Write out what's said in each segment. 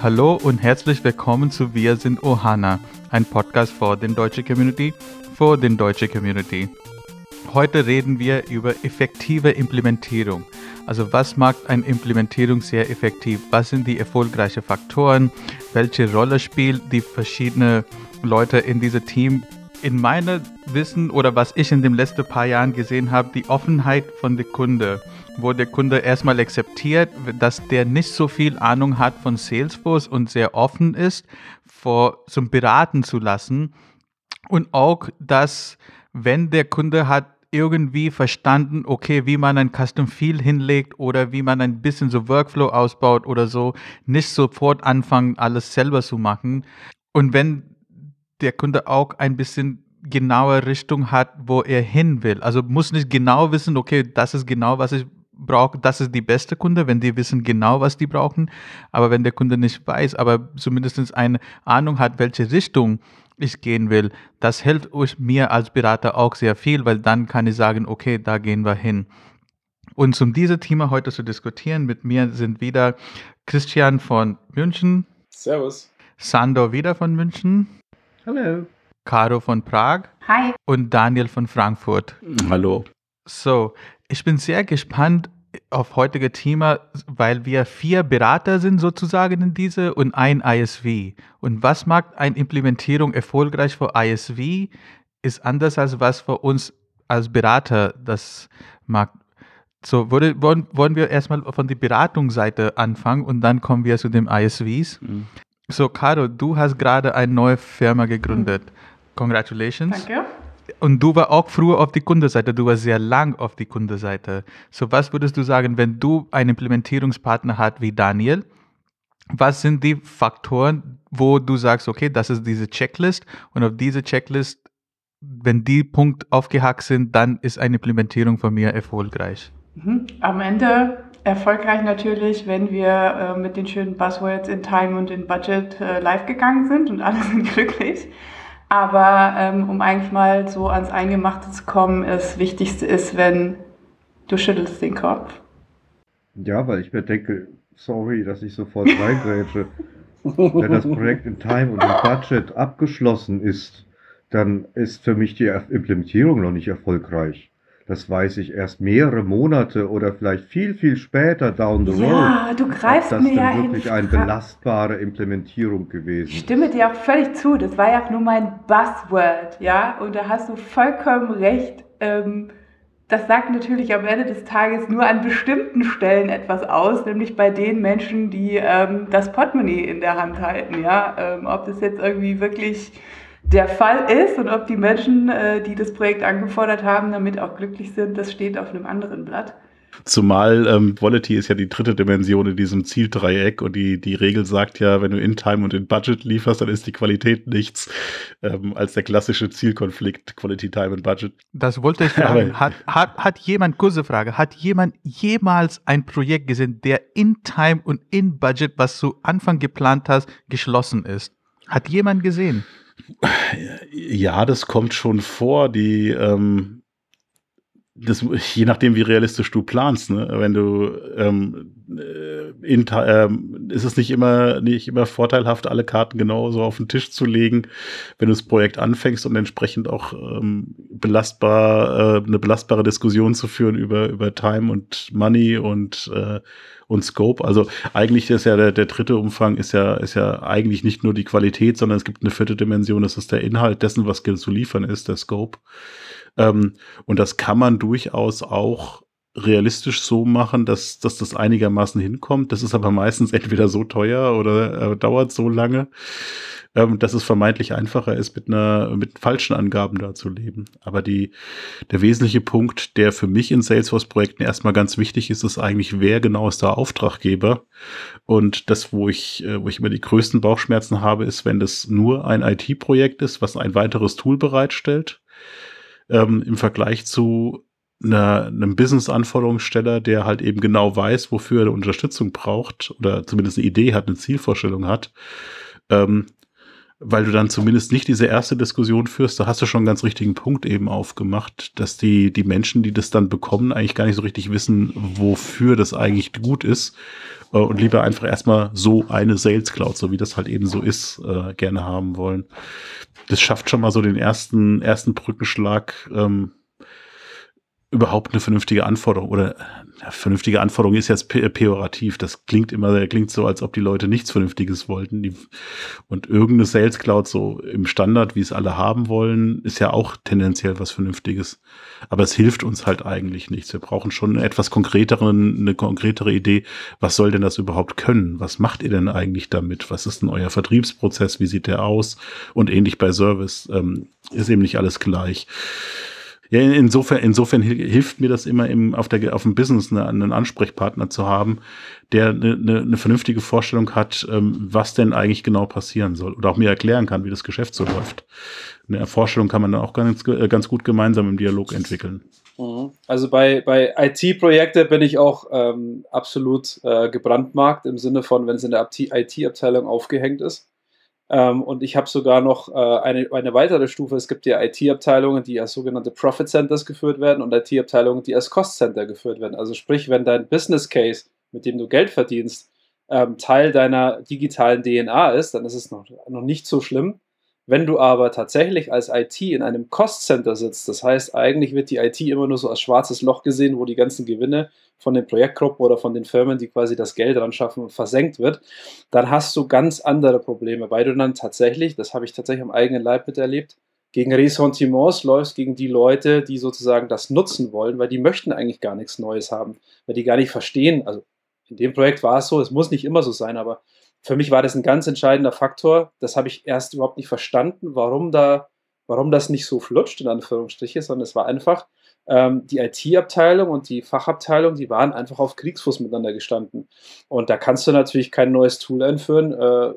Hallo und herzlich willkommen zu Wir sind Ohana, ein Podcast für den deutsche Community, für den deutsche Community. Heute reden wir über effektive Implementierung. Also was macht eine Implementierung sehr effektiv? Was sind die erfolgreichen Faktoren? Welche Rolle spielen die verschiedenen Leute in diesem Team? In meinem Wissen oder was ich in den letzten paar Jahren gesehen habe, die Offenheit von der Kunde, wo der Kunde erstmal akzeptiert, dass der nicht so viel Ahnung hat von Salesforce und sehr offen ist, vor zum beraten zu lassen und auch, dass wenn der Kunde hat irgendwie verstanden, okay, wie man ein Custom Field hinlegt oder wie man ein bisschen so Workflow ausbaut oder so, nicht sofort anfangen, alles selber zu machen. Und wenn der Kunde auch ein bisschen genaue Richtung hat, wo er hin will. Also muss nicht genau wissen, okay, das ist genau, was ich brauche, das ist die beste Kunde, wenn die wissen genau, was die brauchen. Aber wenn der Kunde nicht weiß, aber zumindest eine Ahnung hat, welche Richtung ich gehen will, das hilft euch mir als Berater auch sehr viel, weil dann kann ich sagen, okay, da gehen wir hin. Und um dieses Thema heute zu diskutieren, mit mir sind wieder Christian von München. Servus. Sandor wieder von München. Hallo. Caro von Prag. Hi. Und Daniel von Frankfurt. Hallo. So, ich bin sehr gespannt auf heutige Thema, weil wir vier Berater sind sozusagen in diese und ein ISV. Und was macht eine Implementierung erfolgreich für ISV, ist anders als was für uns als Berater das macht. So, würde, wollen, wollen wir erstmal von der Beratungsseite anfangen und dann kommen wir zu den ISVs. Mhm. So, Caro, du hast gerade eine neue Firma gegründet. Congratulations. Danke. Und du war auch früher auf die Kundenseite, du warst sehr lang auf die Kundenseite. So, was würdest du sagen, wenn du einen Implementierungspartner hast wie Daniel? Was sind die Faktoren, wo du sagst, okay, das ist diese Checklist und auf diese Checklist, wenn die Punkte aufgehackt sind, dann ist eine Implementierung von mir erfolgreich? Mhm. Am Ende erfolgreich natürlich, wenn wir äh, mit den schönen Buzzwords in Time und in Budget äh, live gegangen sind und alle sind glücklich. Aber ähm, um eigentlich mal so ans Eingemachte zu kommen, das Wichtigste ist, wenn du schüttelst den Kopf. Ja, weil ich mir denke, sorry, dass ich sofort reingrätsche. wenn das Projekt in Time und im Budget abgeschlossen ist, dann ist für mich die Implementierung noch nicht erfolgreich das weiß ich erst mehrere Monate oder vielleicht viel, viel später down the road. Ja, du greifst das mir ja wirklich eine belastbare Implementierung gewesen. Ich stimme dir auch völlig zu. Das war ja auch nur mein Buzzword, ja. Und da hast du vollkommen recht. Ähm, das sagt natürlich am Ende des Tages nur an bestimmten Stellen etwas aus, nämlich bei den Menschen, die ähm, das Portemonnaie in der Hand halten, ja. Ähm, ob das jetzt irgendwie wirklich der Fall ist und ob die Menschen, äh, die das Projekt angefordert haben, damit auch glücklich sind, das steht auf einem anderen Blatt. Zumal ähm, Quality ist ja die dritte Dimension in diesem Zieldreieck und die, die Regel sagt ja, wenn du in Time und in Budget lieferst, dann ist die Qualität nichts ähm, als der klassische Zielkonflikt Quality, Time und Budget. Das wollte ich fragen. hat, hat, hat jemand, kurze Frage, hat jemand jemals ein Projekt gesehen, der in Time und in Budget, was du Anfang geplant hast, geschlossen ist? Hat jemand gesehen? Ja, das kommt schon vor. Die, ähm, das, je nachdem, wie realistisch du planst, ne? wenn du ähm, äh, in, ähm, ist es nicht immer nicht immer vorteilhaft, alle Karten genauso auf den Tisch zu legen, wenn du das Projekt anfängst und entsprechend auch ähm, belastbar äh, eine belastbare Diskussion zu führen über über Time und Money und äh, und Scope. Also eigentlich ist ja der, der dritte Umfang ist ja, ist ja eigentlich nicht nur die Qualität, sondern es gibt eine vierte Dimension, das ist der Inhalt dessen, was zu liefern ist, der Scope. Ähm, und das kann man durchaus auch realistisch so machen, dass, dass das einigermaßen hinkommt. Das ist aber meistens entweder so teuer oder äh, dauert so lange, ähm, dass es vermeintlich einfacher ist, mit einer mit falschen Angaben da zu leben. Aber die, der wesentliche Punkt, der für mich in Salesforce-Projekten erstmal ganz wichtig ist, ist eigentlich, wer genau ist der Auftraggeber? Und das, wo ich, äh, wo ich immer die größten Bauchschmerzen habe, ist, wenn das nur ein IT-Projekt ist, was ein weiteres Tool bereitstellt. Ähm, im Vergleich zu einer, einem Business-Anforderungssteller, der halt eben genau weiß, wofür er Unterstützung braucht oder zumindest eine Idee hat, eine Zielvorstellung hat. Ähm, weil du dann zumindest nicht diese erste Diskussion führst, da hast du schon einen ganz richtigen Punkt eben aufgemacht, dass die, die Menschen, die das dann bekommen, eigentlich gar nicht so richtig wissen, wofür das eigentlich gut ist äh, und lieber einfach erstmal so eine Sales Cloud, so wie das halt eben so ist, äh, gerne haben wollen. Das schafft schon mal so den ersten, ersten Brückenschlag, ähm, überhaupt eine vernünftige Anforderung oder ja, vernünftige Anforderung ist jetzt pejorativ. Das klingt immer, klingt so, als ob die Leute nichts Vernünftiges wollten. Die, und irgendeine Sales Cloud so im Standard, wie es alle haben wollen, ist ja auch tendenziell was Vernünftiges. Aber es hilft uns halt eigentlich nichts. Wir brauchen schon eine etwas konkreteren, eine konkretere Idee. Was soll denn das überhaupt können? Was macht ihr denn eigentlich damit? Was ist denn euer Vertriebsprozess? Wie sieht der aus? Und ähnlich bei Service ähm, ist eben nicht alles gleich. Ja, insofern, insofern hilft mir das immer im, auf, der, auf dem Business eine, einen Ansprechpartner zu haben, der eine, eine, vernünftige Vorstellung hat, ähm, was denn eigentlich genau passieren soll oder auch mir erklären kann, wie das Geschäft so läuft. Eine Vorstellung kann man dann auch ganz, ganz gut gemeinsam im Dialog entwickeln. Mhm. Also bei, bei IT-Projekte bin ich auch ähm, absolut äh, gebrandmarkt im Sinne von, wenn es in der IT-Abteilung aufgehängt ist. Ähm, und ich habe sogar noch äh, eine, eine weitere Stufe. Es gibt ja IT-Abteilungen, die als sogenannte Profit Centers geführt werden und IT-Abteilungen, die als Cost Center geführt werden. Also sprich, wenn dein Business Case, mit dem du Geld verdienst, ähm, Teil deiner digitalen DNA ist, dann ist es noch, noch nicht so schlimm. Wenn du aber tatsächlich als IT in einem Cost Center sitzt, das heißt, eigentlich wird die IT immer nur so als schwarzes Loch gesehen, wo die ganzen Gewinne von den Projektgruppen oder von den Firmen, die quasi das Geld ran schaffen, versenkt wird, dann hast du ganz andere Probleme, weil du dann tatsächlich, das habe ich tatsächlich am eigenen Leib miterlebt, gegen Ressentiments läufst, gegen die Leute, die sozusagen das nutzen wollen, weil die möchten eigentlich gar nichts Neues haben, weil die gar nicht verstehen, also in dem Projekt war es so, es muss nicht immer so sein, aber für mich war das ein ganz entscheidender Faktor. Das habe ich erst überhaupt nicht verstanden, warum da, warum das nicht so flutscht, in Anführungsstriche, sondern es war einfach, ähm, die IT-Abteilung und die Fachabteilung, die waren einfach auf Kriegsfuß miteinander gestanden. Und da kannst du natürlich kein neues Tool einführen, äh,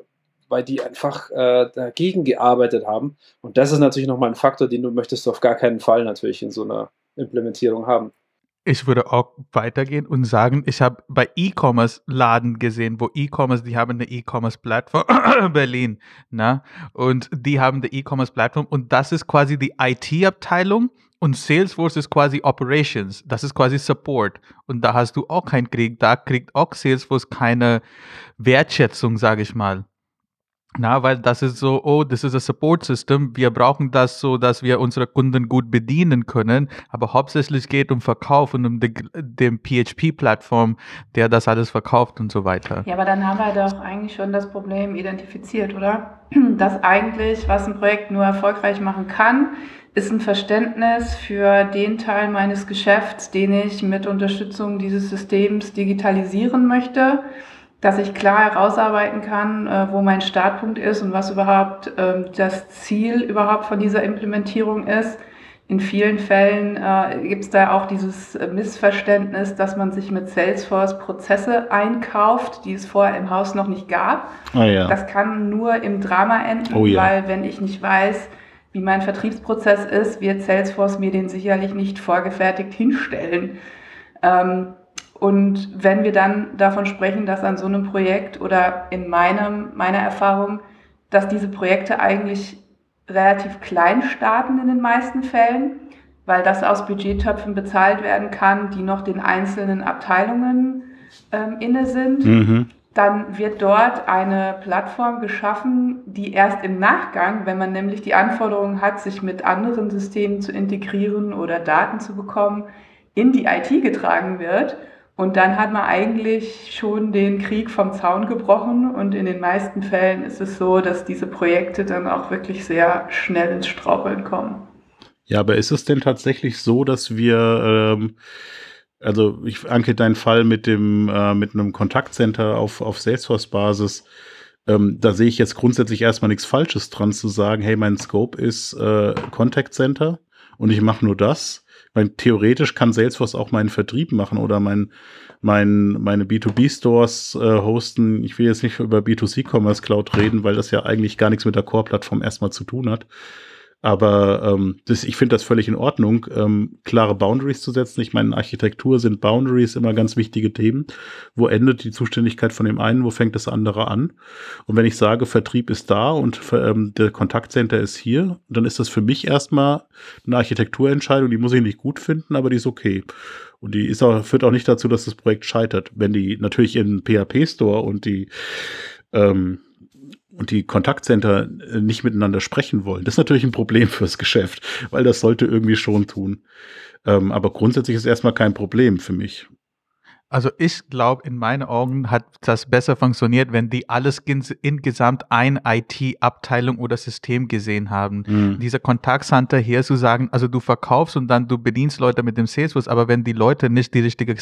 weil die einfach äh, dagegen gearbeitet haben. Und das ist natürlich nochmal ein Faktor, den du möchtest auf gar keinen Fall natürlich in so einer Implementierung haben. Ich würde auch weitergehen und sagen, ich habe bei E-Commerce-Laden gesehen, wo E-Commerce, die haben eine E-Commerce-Plattform, Berlin, na, und die haben eine E-Commerce-Plattform und das ist quasi die IT-Abteilung und Salesforce ist quasi Operations, das ist quasi Support. Und da hast du auch keinen Krieg, da kriegt auch Salesforce keine Wertschätzung, sage ich mal. Na, weil das ist so, oh, das ist ein Support System. Wir brauchen das so, dass wir unsere Kunden gut bedienen können. Aber hauptsächlich geht um Verkauf und um die, PHP-Plattform, der das alles verkauft und so weiter. Ja, aber dann haben wir doch eigentlich schon das Problem identifiziert, oder? Dass eigentlich, was ein Projekt nur erfolgreich machen kann, ist ein Verständnis für den Teil meines Geschäfts, den ich mit Unterstützung dieses Systems digitalisieren möchte dass ich klar herausarbeiten kann, äh, wo mein Startpunkt ist und was überhaupt ähm, das Ziel überhaupt von dieser Implementierung ist. In vielen Fällen äh, gibt es da auch dieses Missverständnis, dass man sich mit Salesforce Prozesse einkauft, die es vorher im Haus noch nicht gab. Ah, ja. Das kann nur im Drama enden, Oh, ja. weil wenn ich nicht weiß, wie mein Vertriebsprozess ist, wird Salesforce mir den sicherlich nicht vorgefertigt hinstellen. Ähm, und wenn wir dann davon sprechen, dass an so einem Projekt oder in meinem, meiner Erfahrung, dass diese Projekte eigentlich relativ klein starten in den meisten Fällen, weil das aus Budgettöpfen bezahlt werden kann, die noch den einzelnen Abteilungen ähm, inne sind, Mhm. dann wird dort eine Plattform geschaffen, die erst im Nachgang, wenn man nämlich die Anforderungen hat, sich mit anderen Systemen zu integrieren oder Daten zu bekommen, in die IT getragen wird. Und dann hat man eigentlich schon den Krieg vom Zaun gebrochen. Und in den meisten Fällen ist es so, dass diese Projekte dann auch wirklich sehr schnell ins Straucheln kommen. Ja, aber ist es denn tatsächlich so, dass wir, ähm, also ich anke deinen Fall mit dem, äh, mit einem Kontaktcenter auf, auf Salesforce-Basis, ähm, da sehe ich jetzt grundsätzlich erstmal nichts Falsches dran zu sagen, hey, mein Scope ist äh, Contact Center und ich mache nur das. Meine, theoretisch kann Salesforce auch meinen Vertrieb machen oder mein, mein, meine B2B-Stores äh, hosten. Ich will jetzt nicht über B2C-Commerce Cloud reden, weil das ja eigentlich gar nichts mit der Core-Plattform erstmal zu tun hat. Aber ähm, das, ich finde das völlig in Ordnung, ähm, klare Boundaries zu setzen. Ich meine, in Architektur sind Boundaries immer ganz wichtige Themen. Wo endet die Zuständigkeit von dem einen, wo fängt das andere an? Und wenn ich sage, Vertrieb ist da und ähm, der Kontaktcenter ist hier, dann ist das für mich erstmal eine Architekturentscheidung, die muss ich nicht gut finden, aber die ist okay. Und die ist auch, führt auch nicht dazu, dass das Projekt scheitert. Wenn die natürlich in PHP-Store und die ähm, und die Kontaktcenter äh, nicht miteinander sprechen wollen. Das ist natürlich ein Problem fürs Geschäft, weil das sollte irgendwie schon tun. Ähm, aber grundsätzlich ist erstmal kein Problem für mich. Also ich glaube, in meinen Augen hat das besser funktioniert, wenn die alles insgesamt ein IT-Abteilung oder System gesehen haben. Mhm. Dieser Kontaktcenter hier zu sagen, also du verkaufst und dann du bedienst Leute mit dem Salesforce, aber wenn die Leute nicht die richtigen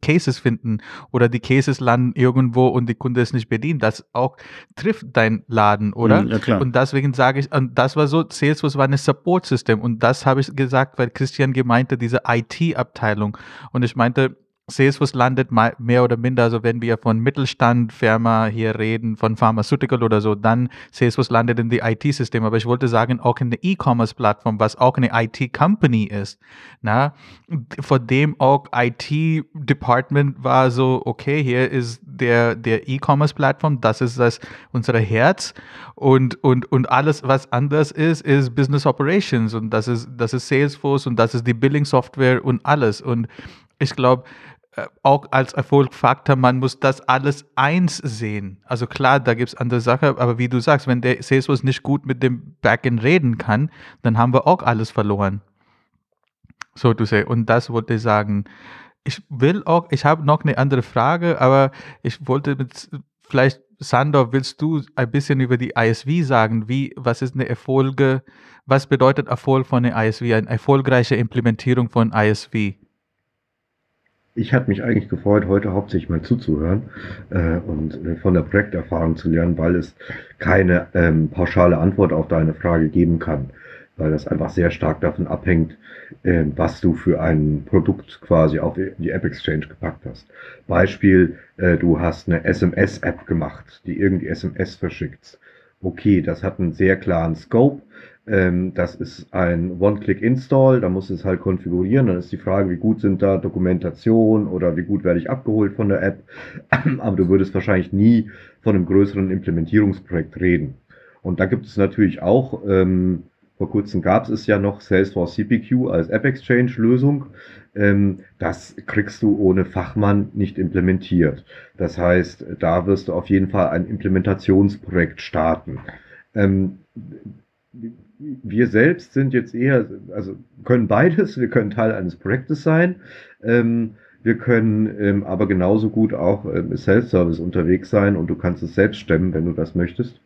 Cases finden oder die Cases landen irgendwo und die Kunde ist nicht bedient, das auch trifft dein Laden, oder? Mhm, ja, klar. Und deswegen sage ich, und das war so, Salesforce war ein Support-System und das habe ich gesagt, weil Christian gemeinte, diese IT-Abteilung und ich meinte, Salesforce landet mehr oder minder, also wenn wir von Mittelstand, Firma hier reden, von Pharmaceutical oder so, dann Salesforce landet in die IT-System. Aber ich wollte sagen, auch in der E-Commerce-Plattform, was auch eine IT-Company ist, na, vor dem auch IT-Department war so, okay, hier ist der, der E-Commerce-Plattform, das ist das, unser Herz. Und, und, und alles, was anders ist, ist Business Operations. Und das ist, das ist Salesforce und das ist die Billing-Software und alles. Und ich glaube, auch als Erfolgfaktor, man muss das alles eins sehen. Also klar, da gibt es andere Sachen, aber wie du sagst, wenn der Salesforce nicht gut mit dem Backend reden kann, dann haben wir auch alles verloren. So to say. Und das wollte ich sagen. Ich will auch, ich habe noch eine andere Frage, aber ich wollte mit, vielleicht, Sandor, willst du ein bisschen über die ISV sagen? Wie, was ist eine Erfolge, was bedeutet Erfolg von der ISV, eine erfolgreiche Implementierung von ISV? Ich hatte mich eigentlich gefreut, heute hauptsächlich mal zuzuhören äh, und äh, von der Projekterfahrung zu lernen, weil es keine ähm, pauschale Antwort auf deine Frage geben kann, weil das einfach sehr stark davon abhängt, äh, was du für ein Produkt quasi auf die App Exchange gepackt hast. Beispiel, äh, du hast eine SMS-App gemacht, die irgendwie SMS verschickt. Okay, das hat einen sehr klaren Scope das ist ein One-Click-Install, da muss es halt konfigurieren. Dann ist die Frage, wie gut sind da Dokumentation oder wie gut werde ich abgeholt von der App. Aber du würdest wahrscheinlich nie von einem größeren Implementierungsprojekt reden. Und da gibt es natürlich auch, ähm, vor kurzem gab es ja noch Salesforce CPQ als App Exchange Lösung. Ähm, das kriegst du ohne Fachmann nicht implementiert. Das heißt, da wirst du auf jeden Fall ein Implementationsprojekt starten. Ähm, wir selbst sind jetzt eher, also können beides, wir können Teil eines Projektes sein, ähm, wir können ähm, aber genauso gut auch ähm, Self-Service unterwegs sein und du kannst es selbst stemmen, wenn du das möchtest.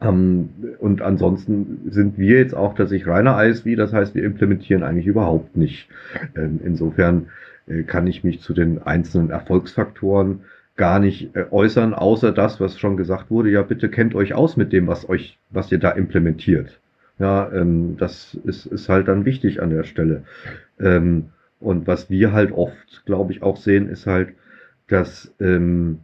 Ähm, und ansonsten sind wir jetzt auch tatsächlich reiner ISV, das heißt, wir implementieren eigentlich überhaupt nicht. Ähm, insofern äh, kann ich mich zu den einzelnen Erfolgsfaktoren gar nicht äh, äußern, außer das, was schon gesagt wurde, ja, bitte kennt euch aus mit dem, was euch, was ihr da implementiert. Ja, ähm, das ist, ist halt dann wichtig an der Stelle. Ähm, und was wir halt oft, glaube ich, auch sehen, ist halt, dass, ähm,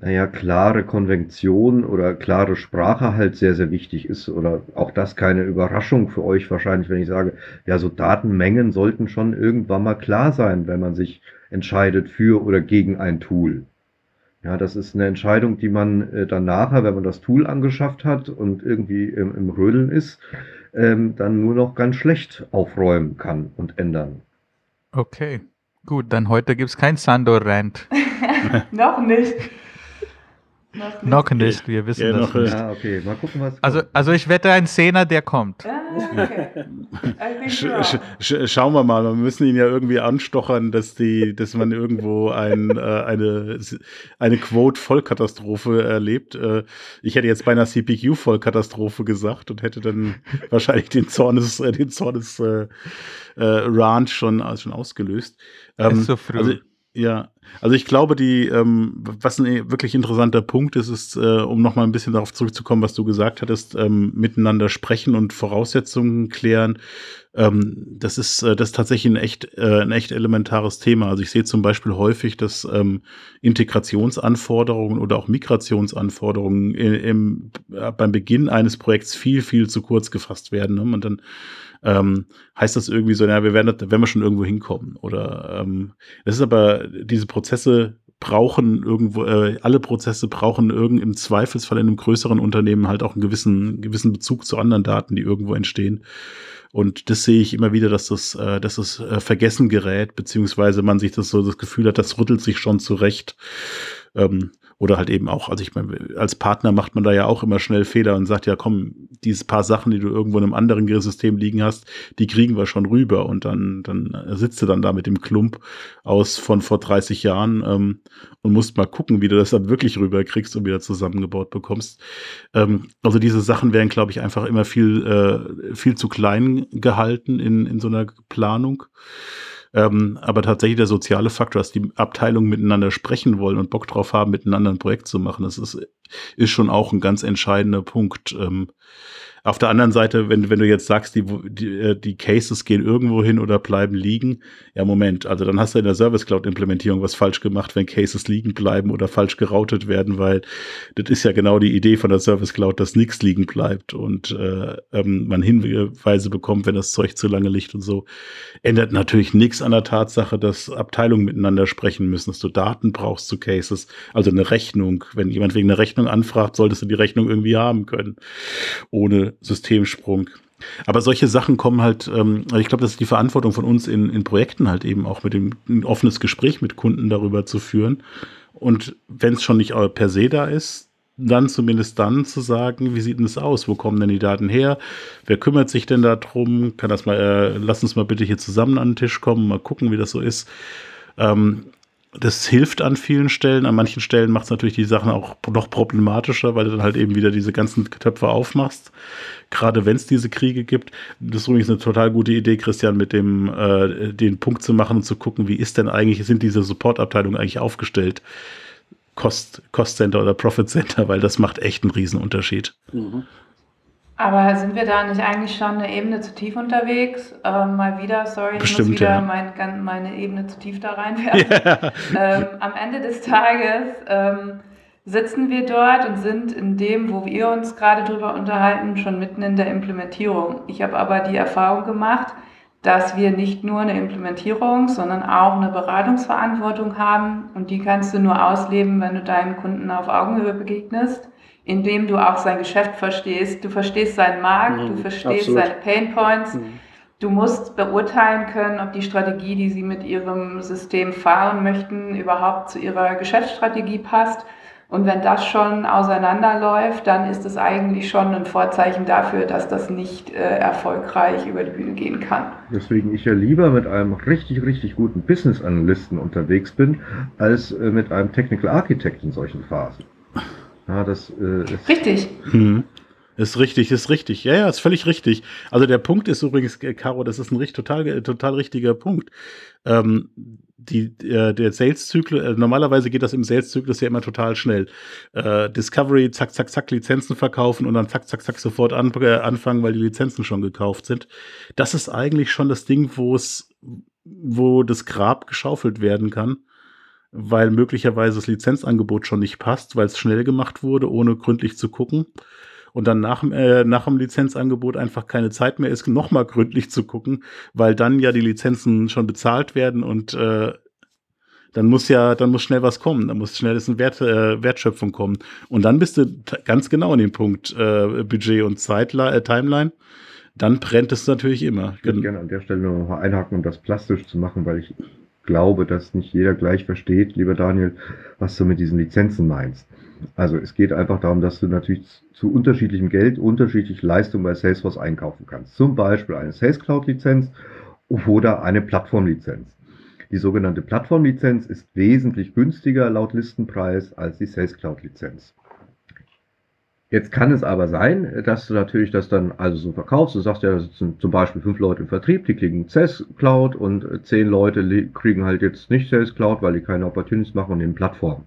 naja, klare Konvention oder klare Sprache halt sehr, sehr wichtig ist. Oder auch das keine Überraschung für euch wahrscheinlich, wenn ich sage, ja, so Datenmengen sollten schon irgendwann mal klar sein, wenn man sich entscheidet für oder gegen ein Tool. Ja, das ist eine Entscheidung, die man äh, dann nachher, wenn man das Tool angeschafft hat und irgendwie im, im Rödeln ist, ähm, dann nur noch ganz schlecht aufräumen kann und ändern. Okay, gut, dann heute gibt es kein Sandor-Rant. noch nicht. Noch nicht. Noch nicht, wir wissen ja, das nicht. Ja, okay, mal gucken, was also, kommt. Also ich wette ein Zehner, der kommt. Ah, okay. sch sch sch schauen wir mal, wir müssen ihn ja irgendwie anstochern, dass die, dass man irgendwo ein, äh, eine, eine Quote-Vollkatastrophe erlebt. Äh, ich hätte jetzt bei einer CPQ-Vollkatastrophe gesagt und hätte dann wahrscheinlich den Zornes, äh, den Zornes äh, äh, Ranch schon, schon ausgelöst. Ähm, ist so früh. Also, ja, also ich glaube, die, ähm, was ein wirklich interessanter Punkt ist, ist, äh, um nochmal ein bisschen darauf zurückzukommen, was du gesagt hattest, ähm, miteinander sprechen und Voraussetzungen klären. Ähm, das ist, äh, das ist tatsächlich ein echt, äh, ein echt elementares Thema. Also ich sehe zum Beispiel häufig, dass ähm, Integrationsanforderungen oder auch Migrationsanforderungen im, im, äh, beim Beginn eines Projekts viel, viel zu kurz gefasst werden. Ne? Und dann ähm, heißt das irgendwie so, ja, wir werden, da werden wir schon irgendwo hinkommen. Oder ähm, das ist aber, diese Prozesse brauchen irgendwo, äh, alle Prozesse brauchen irgend im Zweifelsfall in einem größeren Unternehmen halt auch einen gewissen, gewissen Bezug zu anderen Daten, die irgendwo entstehen. Und das sehe ich immer wieder, dass das, äh, dass das äh, vergessen gerät, beziehungsweise man sich das so das Gefühl hat, das rüttelt sich schon zurecht. Ähm, oder halt eben auch, also ich meine, als Partner macht man da ja auch immer schnell Fehler und sagt, ja komm, diese paar Sachen, die du irgendwo in einem anderen System liegen hast, die kriegen wir schon rüber und dann, dann sitzt du dann da mit dem Klump aus von vor 30 Jahren ähm, und musst mal gucken, wie du das dann wirklich rüberkriegst und wieder zusammengebaut bekommst. Ähm, also diese Sachen werden, glaube ich, einfach immer viel, äh, viel zu klein gehalten in, in so einer Planung. Ähm, aber tatsächlich der soziale Faktor, dass die Abteilungen miteinander sprechen wollen und Bock drauf haben, miteinander ein Projekt zu machen, das ist, ist schon auch ein ganz entscheidender Punkt. Ähm, auf der anderen Seite, wenn, wenn du jetzt sagst, die, die, äh, die Cases gehen irgendwo hin oder bleiben liegen, ja, Moment, also dann hast du in der Service Cloud Implementierung was falsch gemacht, wenn Cases liegen bleiben oder falsch geroutet werden, weil das ist ja genau die Idee von der Service Cloud, dass nichts liegen bleibt und äh, ähm, man Hinweise bekommt, wenn das Zeug zu lange liegt und so. Ändert natürlich nichts an der Tatsache, dass Abteilungen miteinander sprechen müssen, dass du Daten brauchst zu Cases, also eine Rechnung. Wenn jemand wegen einer Rechnung anfragt, solltest du die Rechnung irgendwie haben können, ohne Systemsprung. Aber solche Sachen kommen halt, ähm, ich glaube, das ist die Verantwortung von uns in, in Projekten halt eben auch mit dem ein offenes Gespräch mit Kunden darüber zu führen. Und wenn es schon nicht per se da ist, dann zumindest dann zu sagen, wie sieht denn das aus? Wo kommen denn die Daten her? Wer kümmert sich denn darum? Kann das mal, äh, lass uns mal bitte hier zusammen an den Tisch kommen, mal gucken, wie das so ist. Ähm, das hilft an vielen Stellen. An manchen Stellen macht es natürlich die Sachen auch noch problematischer, weil du dann halt eben wieder diese ganzen Töpfe aufmachst. Gerade wenn es diese Kriege gibt. Das ist übrigens eine total gute Idee, Christian, mit dem äh, den Punkt zu machen und zu gucken, wie ist denn eigentlich, sind diese Supportabteilungen eigentlich aufgestellt? Cost, Cost Center oder Profit Center, weil das macht echt einen Riesenunterschied. Mhm. Aber sind wir da nicht eigentlich schon eine Ebene zu tief unterwegs? Ähm, mal wieder, sorry, Bestimmt, ich muss wieder ja. mein, meine Ebene zu tief da reinwerfen. Ja. Ähm, am Ende des Tages ähm, sitzen wir dort und sind in dem, wo wir uns gerade drüber unterhalten, schon mitten in der Implementierung. Ich habe aber die Erfahrung gemacht, dass wir nicht nur eine Implementierung, sondern auch eine Beratungsverantwortung haben und die kannst du nur ausleben, wenn du deinen Kunden auf Augenhöhe begegnest indem du auch sein Geschäft verstehst. Du verstehst seinen Markt, mhm, du verstehst absolut. seine Pain Points. Mhm. Du musst beurteilen können, ob die Strategie, die sie mit ihrem System fahren möchten, überhaupt zu ihrer Geschäftsstrategie passt. Und wenn das schon auseinanderläuft, dann ist es eigentlich schon ein Vorzeichen dafür, dass das nicht äh, erfolgreich über die Bühne gehen kann. Deswegen ich ja lieber mit einem richtig, richtig guten Business Analysten unterwegs bin, als äh, mit einem Technical Architect in solchen Phasen. Ja, das äh, ist richtig. Hm. Ist richtig, ist richtig. Ja, ja, ist völlig richtig. Also der Punkt ist übrigens, äh, Caro, das ist ein richtig, total, total richtiger Punkt. Ähm, die, äh, der Sales-Zyklus, äh, normalerweise geht das im Sales-Zyklus ja immer total schnell. Äh, Discovery, zack, zack, zack, Lizenzen verkaufen und dann zack, zack, zack, sofort an, äh, anfangen, weil die Lizenzen schon gekauft sind. Das ist eigentlich schon das Ding, wo es, wo das Grab geschaufelt werden kann weil möglicherweise das Lizenzangebot schon nicht passt, weil es schnell gemacht wurde, ohne gründlich zu gucken. Und dann nach, äh, nach dem Lizenzangebot einfach keine Zeit mehr ist, nochmal gründlich zu gucken, weil dann ja die Lizenzen schon bezahlt werden und äh, dann muss ja, dann muss schnell was kommen, dann muss schnell eine Wert, äh, Wertschöpfung kommen. Und dann bist du ganz genau an dem Punkt äh, Budget und Zeitli äh, Timeline. Dann brennt es natürlich immer. Ich würde gerne an der Stelle noch einhaken, um das plastisch zu machen, weil ich glaube, dass nicht jeder gleich versteht, lieber Daniel, was du mit diesen Lizenzen meinst. Also es geht einfach darum, dass du natürlich zu unterschiedlichem Geld unterschiedliche Leistungen bei Salesforce einkaufen kannst. Zum Beispiel eine Sales Cloud Lizenz oder eine Plattformlizenz. Die sogenannte Plattformlizenz ist wesentlich günstiger laut Listenpreis als die Sales Cloud Lizenz. Jetzt kann es aber sein, dass du natürlich das dann also so verkaufst. Du sagst ja, da sitzen zum Beispiel fünf Leute im Vertrieb, die kriegen Sales Cloud und zehn Leute kriegen halt jetzt nicht Sales Cloud, weil die keine Opportunities machen und nehmen Plattformen.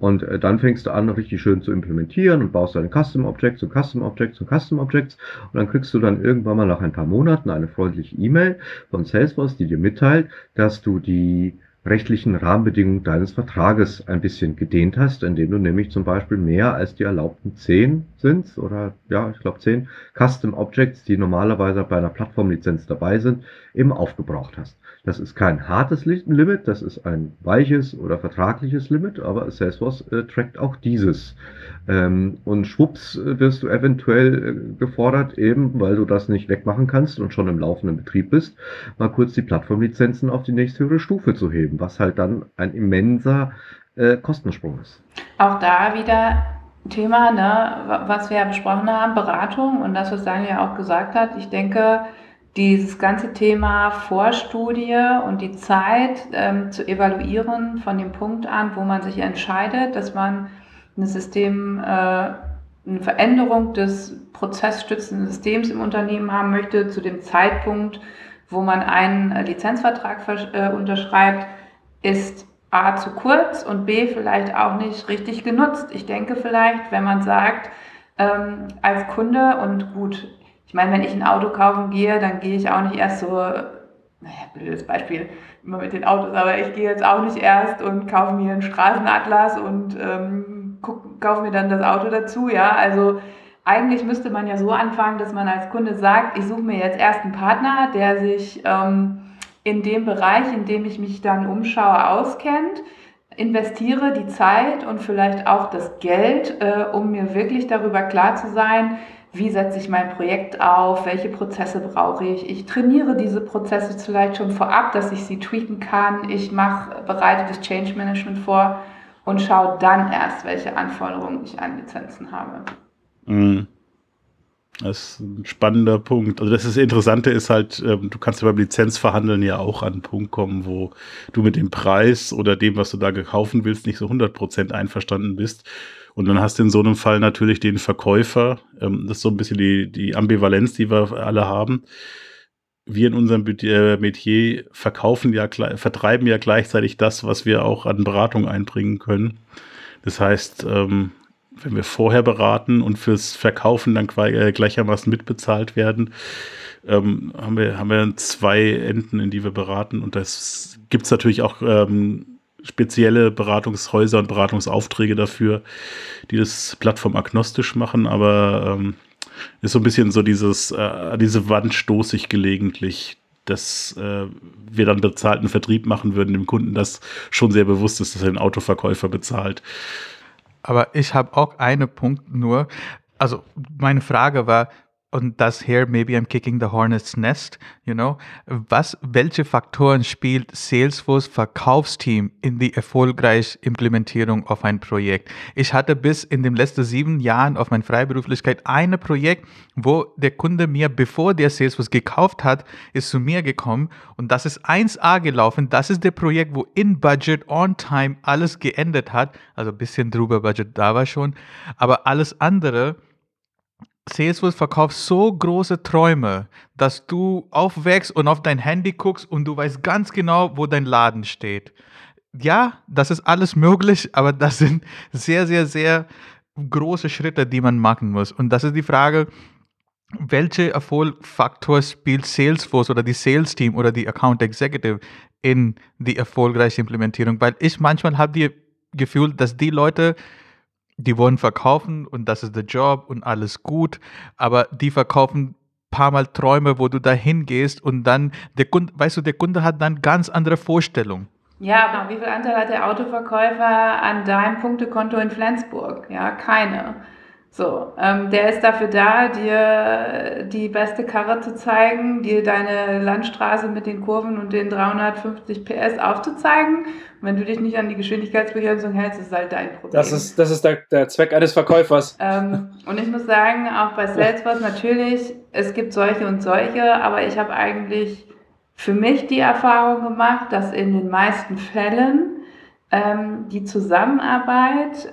Und äh, dann fängst du an, richtig schön zu implementieren und baust deine Custom Objects und Custom Objects und Custom Objects. Und dann kriegst du dann irgendwann mal nach ein paar Monaten eine freundliche E-Mail von Salesforce, die dir mitteilt, dass du die rechtlichen Rahmenbedingungen deines Vertrages ein bisschen gedehnt hast, indem du nämlich zum Beispiel mehr als die erlaubten zehn sind oder ja, ich glaube zehn Custom Objects, die normalerweise bei einer Plattformlizenz dabei sind, eben aufgebraucht hast. Das ist kein hartes Limit, das ist ein weiches oder vertragliches Limit, aber Salesforce äh, trackt auch dieses. Ähm, und schwupps äh, wirst du eventuell äh, gefordert, eben weil du das nicht wegmachen kannst und schon im laufenden Betrieb bist, mal kurz die Plattformlizenzen auf die nächsthöhere Stufe zu heben, was halt dann ein immenser äh, Kostensprung ist. Auch da wieder Thema, ne, was wir ja besprochen haben, Beratung und das, was Daniel auch gesagt hat. Ich denke, dieses ganze Thema Vorstudie und die Zeit ähm, zu evaluieren von dem Punkt an, wo man sich entscheidet, dass man ein System, äh, eine Veränderung des prozessstützenden Systems im Unternehmen haben möchte, zu dem Zeitpunkt, wo man einen äh, Lizenzvertrag äh, unterschreibt, ist A zu kurz und B vielleicht auch nicht richtig genutzt. Ich denke vielleicht, wenn man sagt, ähm, als Kunde und gut, ich meine, wenn ich ein Auto kaufen gehe, dann gehe ich auch nicht erst so, naja, blödes Beispiel, immer mit den Autos, aber ich gehe jetzt auch nicht erst und kaufe mir einen Straßenatlas und ähm, guck, kaufe mir dann das Auto dazu, ja, also eigentlich müsste man ja so anfangen, dass man als Kunde sagt, ich suche mir jetzt erst einen Partner, der sich ähm, in dem Bereich, in dem ich mich dann umschaue, auskennt, investiere die Zeit und vielleicht auch das Geld, äh, um mir wirklich darüber klar zu sein, wie setze ich mein Projekt auf, welche Prozesse brauche ich. Ich trainiere diese Prozesse vielleicht schon vorab, dass ich sie tweaken kann. Ich mache, bereite das Change Management vor und schaue dann erst, welche Anforderungen ich an Lizenzen habe. Mhm. Das ist ein spannender Punkt. Also das, ist das Interessante ist halt, ähm, du kannst ja beim Lizenzverhandeln ja auch an einen Punkt kommen, wo du mit dem Preis oder dem, was du da gekaufen willst, nicht so 100% einverstanden bist. Und dann hast du in so einem Fall natürlich den Verkäufer. Ähm, das ist so ein bisschen die, die Ambivalenz, die wir alle haben. Wir in unserem äh, Metier verkaufen ja, vertreiben ja gleichzeitig das, was wir auch an Beratung einbringen können. Das heißt, ähm, wenn wir vorher beraten und fürs Verkaufen dann äh, gleichermaßen mitbezahlt werden, ähm, haben, wir, haben wir zwei Enden, in die wir beraten. Und das gibt es natürlich auch ähm, spezielle Beratungshäuser und Beratungsaufträge dafür, die das plattformagnostisch machen, aber ähm, ist so ein bisschen so dieses, äh, diese Wand stoße ich gelegentlich, dass äh, wir dann bezahlten Vertrieb machen würden, dem Kunden das schon sehr bewusst ist, dass er den Autoverkäufer bezahlt. Aber ich habe auch einen Punkt nur, also meine Frage war, und das hier, maybe I'm kicking the hornet's nest, you know, was, welche Faktoren spielt Salesforce Verkaufsteam in die erfolgreiche Implementierung auf ein Projekt? Ich hatte bis in den letzten sieben Jahren auf meiner Freiberuflichkeit ein Projekt, wo der Kunde mir, bevor der Salesforce gekauft hat, ist zu mir gekommen und das ist 1A gelaufen. Das ist der Projekt, wo in Budget, on time alles geendet hat. Also ein bisschen drüber Budget da war schon, aber alles andere, Salesforce verkauft so große Träume, dass du aufwächst und auf dein Handy guckst und du weißt ganz genau, wo dein Laden steht. Ja, das ist alles möglich, aber das sind sehr, sehr, sehr große Schritte, die man machen muss. Und das ist die Frage, welche Erfolgfaktor spielt Salesforce oder die Sales Team oder die Account Executive in die erfolgreiche Implementierung? Weil ich manchmal habe die Gefühl, dass die Leute, die wollen verkaufen und das ist der Job und alles gut, aber die verkaufen paar Mal Träume, wo du da hingehst und dann der Kunde, weißt du, der Kunde hat dann ganz andere Vorstellungen. Ja, aber wie viel Anteil hat der Autoverkäufer an deinem Punktekonto in Flensburg? Ja, keine. So, ähm, der ist dafür da, dir die beste Karre zu zeigen, dir deine Landstraße mit den Kurven und den 350 PS aufzuzeigen. Und wenn du dich nicht an die Geschwindigkeitsbegrenzung hältst, ist halt dein Problem. Das ist, das ist der, der Zweck eines Verkäufers. Ähm, und ich muss sagen, auch bei Salesforce natürlich, es gibt solche und solche, aber ich habe eigentlich für mich die Erfahrung gemacht, dass in den meisten Fällen ähm, die Zusammenarbeit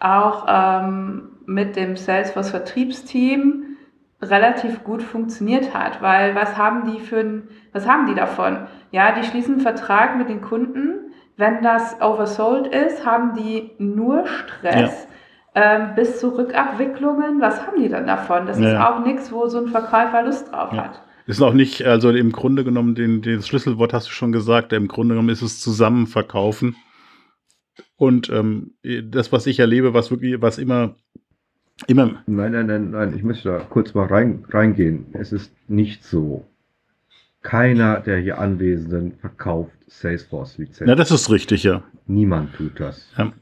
auch ähm, mit dem Salesforce Vertriebsteam relativ gut funktioniert hat, weil was haben die für ein, was haben die davon? Ja, die schließen einen Vertrag mit den Kunden. Wenn das oversold ist, haben die nur Stress. Ja. Ähm, bis zu Rückabwicklungen, was haben die dann davon? Das ja. ist auch nichts, wo so ein Verkäufer Lust drauf ja. hat. Ist auch nicht, also im Grunde genommen, den, den Schlüsselwort hast du schon gesagt, im Grunde genommen ist es Zusammenverkaufen. Und ähm, das, was ich erlebe, was wirklich, was immer, immer. Nein, nein, nein, nein, ich möchte da kurz mal rein, reingehen. Es ist nicht so. Keiner der hier Anwesenden verkauft Salesforce-Lizenzen. Ja, das ist richtig, ja. Niemand tut das. Ja.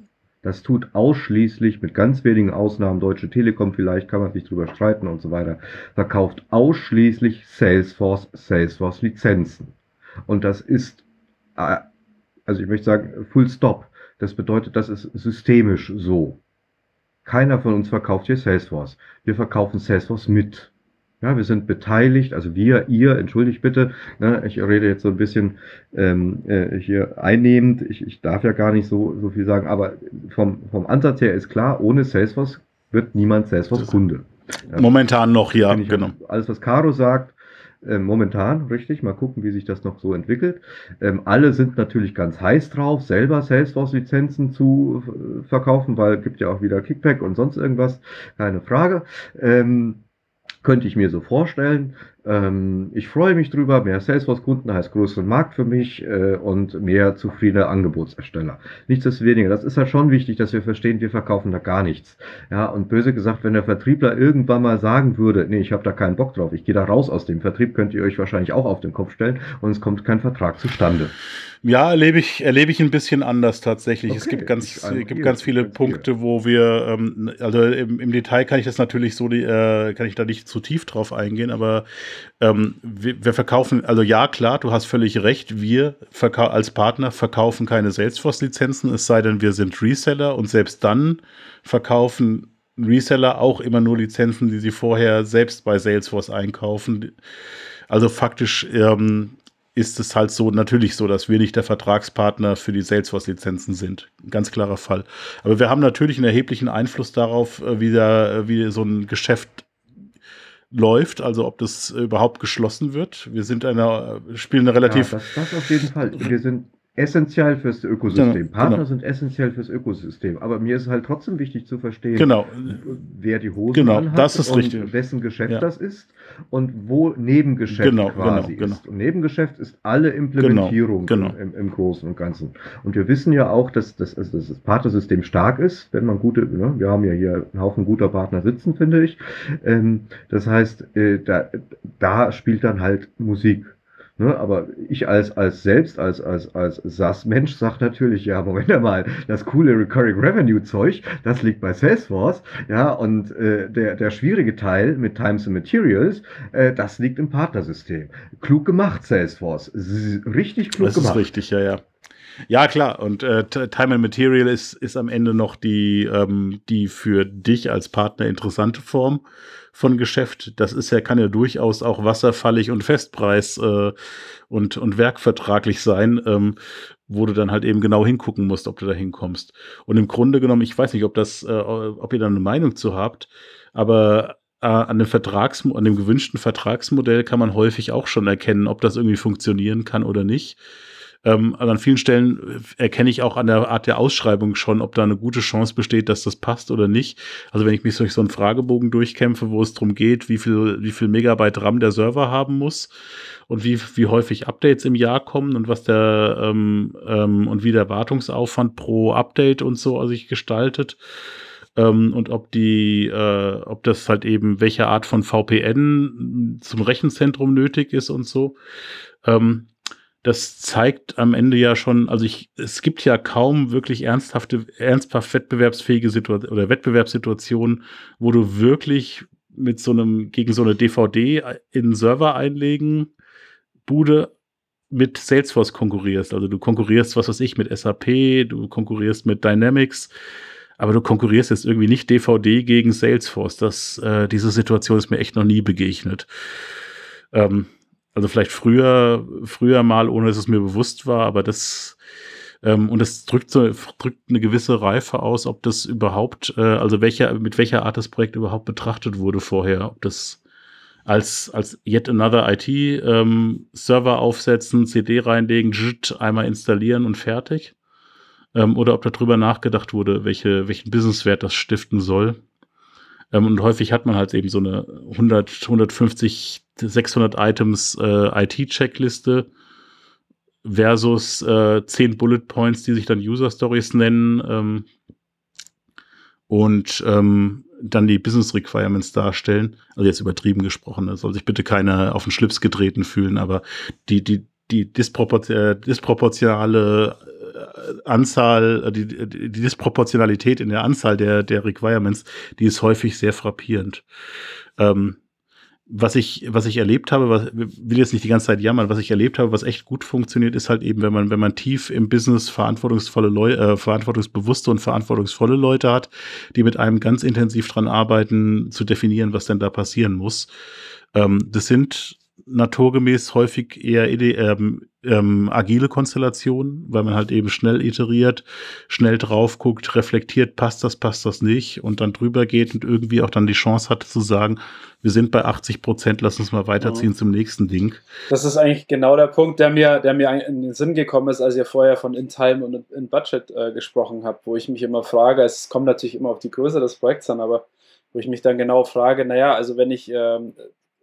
Das tut ausschließlich, mit ganz wenigen Ausnahmen, Deutsche Telekom vielleicht, kann man sich drüber streiten und so weiter, verkauft ausschließlich Salesforce, Salesforce Lizenzen. Und das ist, äh, also ich möchte sagen, full stop. Das bedeutet, das ist systemisch so. Keiner von uns verkauft hier Salesforce. Wir verkaufen Salesforce mit. Ja, wir sind beteiligt, also wir, ihr, entschuldigt bitte, ne, ich rede jetzt so ein bisschen ähm, äh, hier einnehmend, ich, ich darf ja gar nicht so, so viel sagen, aber vom, vom Ansatz her ist klar, ohne Salesforce wird niemand Salesforce-Kunde. Ja, Momentan noch, ja, genau. Alles, was Caro sagt, äh, momentan, richtig, mal gucken, wie sich das noch so entwickelt. Ähm, alle sind natürlich ganz heiß drauf, selber Salesforce-Lizenzen zu äh, verkaufen, weil gibt ja auch wieder Kickback und sonst irgendwas, keine Frage. Ähm, könnte ich mir so vorstellen. Ähm, ich freue mich drüber. Mehr Salesforce-Kunden heißt größeren Markt für mich äh, und mehr zufriedene Angebotsersteller. Nichtsdestoweniger, das ist ja schon wichtig, dass wir verstehen, wir verkaufen da gar nichts. Ja, und böse gesagt, wenn der Vertriebler irgendwann mal sagen würde, nee, ich habe da keinen Bock drauf, ich gehe da raus aus dem Vertrieb, könnt ihr euch wahrscheinlich auch auf den Kopf stellen und es kommt kein Vertrag zustande. Ja, erlebe ich, erlebe ich ein bisschen anders tatsächlich. Okay, es gibt ganz, ich, gibt ganz viele Punkte, wo wir, ähm, also im, im, Detail kann ich das natürlich so, äh, kann ich da nicht zu tief drauf eingehen, aber ähm, wir, wir, verkaufen, also ja, klar, du hast völlig recht, wir als Partner verkaufen keine Salesforce-Lizenzen, es sei denn, wir sind Reseller und selbst dann verkaufen Reseller auch immer nur Lizenzen, die sie vorher selbst bei Salesforce einkaufen. Also faktisch ähm, ist es halt so natürlich so, dass wir nicht der Vertragspartner für die Salesforce-Lizenzen sind. Ein ganz klarer Fall. Aber wir haben natürlich einen erheblichen Einfluss darauf, äh, wie, der, wie so ein Geschäft läuft, also ob das überhaupt geschlossen wird. Wir sind einer, spielen eine relativ. Ja, das, das auf jeden Fall. Wir sind essentiell fürs Ökosystem. Genau, Partner genau. sind essentiell fürs Ökosystem. Aber mir ist halt trotzdem wichtig zu verstehen, genau. wer die Hose genau, anhat das ist und richtig. wessen Geschäft ja. das ist und wo Nebengeschäft genau, quasi genau, ist. Und Nebengeschäft ist alle Implementierung genau, im, im, Großen und Ganzen. Und wir wissen ja auch, dass, dass, dass das Partnersystem stark ist, wenn man gute, ne, wir haben ja hier einen Haufen guter Partner sitzen, finde ich. Ähm, das heißt, äh, da, da spielt dann halt Musik Ne, aber ich als, als selbst, als, als, als SaaS-Mensch sag natürlich, ja, Moment mal, das coole Recurring Revenue-Zeug, das liegt bei Salesforce, ja, und äh, der, der schwierige Teil mit Times and Materials, äh, das liegt im Partnersystem. Klug gemacht, Salesforce. Richtig klug das gemacht. Das ist richtig, ja, ja. Ja, klar. Und äh, Time and Material ist, ist am Ende noch die, ähm, die für dich als Partner interessante Form von Geschäft. Das ist ja, kann ja durchaus auch wasserfallig und Festpreis äh, und, und werkvertraglich sein, ähm, wo du dann halt eben genau hingucken musst, ob du da hinkommst. Und im Grunde genommen, ich weiß nicht, ob das, äh, ob ihr da eine Meinung zu habt, aber äh, an dem Vertrags, an dem gewünschten Vertragsmodell kann man häufig auch schon erkennen, ob das irgendwie funktionieren kann oder nicht. Ähm, an vielen Stellen erkenne ich auch an der Art der Ausschreibung schon, ob da eine gute Chance besteht, dass das passt oder nicht. Also wenn ich mich durch so einen Fragebogen durchkämpfe, wo es darum geht, wie viel, wie viel Megabyte RAM der Server haben muss und wie, wie häufig Updates im Jahr kommen und was der ähm, ähm, und wie der Wartungsaufwand pro Update und so sich gestaltet. Ähm, und ob die, äh, ob das halt eben welche Art von VPN zum Rechenzentrum nötig ist und so. Ähm, das zeigt am Ende ja schon, also ich, es gibt ja kaum wirklich ernsthafte, ernsthaft wettbewerbsfähige Situation oder Wettbewerbssituationen, wo du wirklich mit so einem, gegen so eine DVD in einen Server einlegen, Bude mit Salesforce konkurrierst. Also du konkurrierst, was weiß ich, mit SAP, du konkurrierst mit Dynamics, aber du konkurrierst jetzt irgendwie nicht DVD gegen Salesforce. Das, äh, diese Situation ist mir echt noch nie begegnet. Ähm, also vielleicht früher, früher mal, ohne dass es mir bewusst war, aber das ähm, und es drückt so, drückt eine gewisse Reife aus, ob das überhaupt, äh, also welcher, mit welcher Art das Projekt überhaupt betrachtet wurde vorher, ob das als, als yet another IT-Server ähm, aufsetzen, CD reinlegen, einmal installieren und fertig. Ähm, oder ob darüber nachgedacht wurde, welche, welchen Businesswert das stiften soll. Ähm, und häufig hat man halt eben so eine 100, 150 600 Items äh, IT-Checkliste versus äh, 10 Bullet Points, die sich dann User Stories nennen ähm, und ähm, dann die Business Requirements darstellen. Also jetzt übertrieben gesprochen, da soll sich bitte keiner auf den Schlips getreten fühlen, aber die, die, die dispropor äh, disproportionale äh, Anzahl, äh, die, die Disproportionalität in der Anzahl der, der Requirements, die ist häufig sehr frappierend. Ähm, was ich, was ich erlebt habe, was, will jetzt nicht die ganze Zeit jammern, was ich erlebt habe, was echt gut funktioniert, ist halt eben, wenn man, wenn man tief im Business verantwortungsvolle Leute, äh, verantwortungsbewusste und verantwortungsvolle Leute hat, die mit einem ganz intensiv dran arbeiten, zu definieren, was denn da passieren muss. Ähm, das sind naturgemäß häufig eher ähm, ähm, agile Konstellationen, weil man halt eben schnell iteriert, schnell drauf guckt, reflektiert, passt das, passt das nicht und dann drüber geht und irgendwie auch dann die Chance hat zu sagen, wir sind bei 80 Prozent, lass uns mal weiterziehen ja. zum nächsten Ding. Das ist eigentlich genau der Punkt, der mir, der mir in den Sinn gekommen ist, als ihr vorher von In Time und In Budget äh, gesprochen habt, wo ich mich immer frage, es kommt natürlich immer auf die Größe des Projekts an, aber wo ich mich dann genau frage, naja, also wenn ich ähm,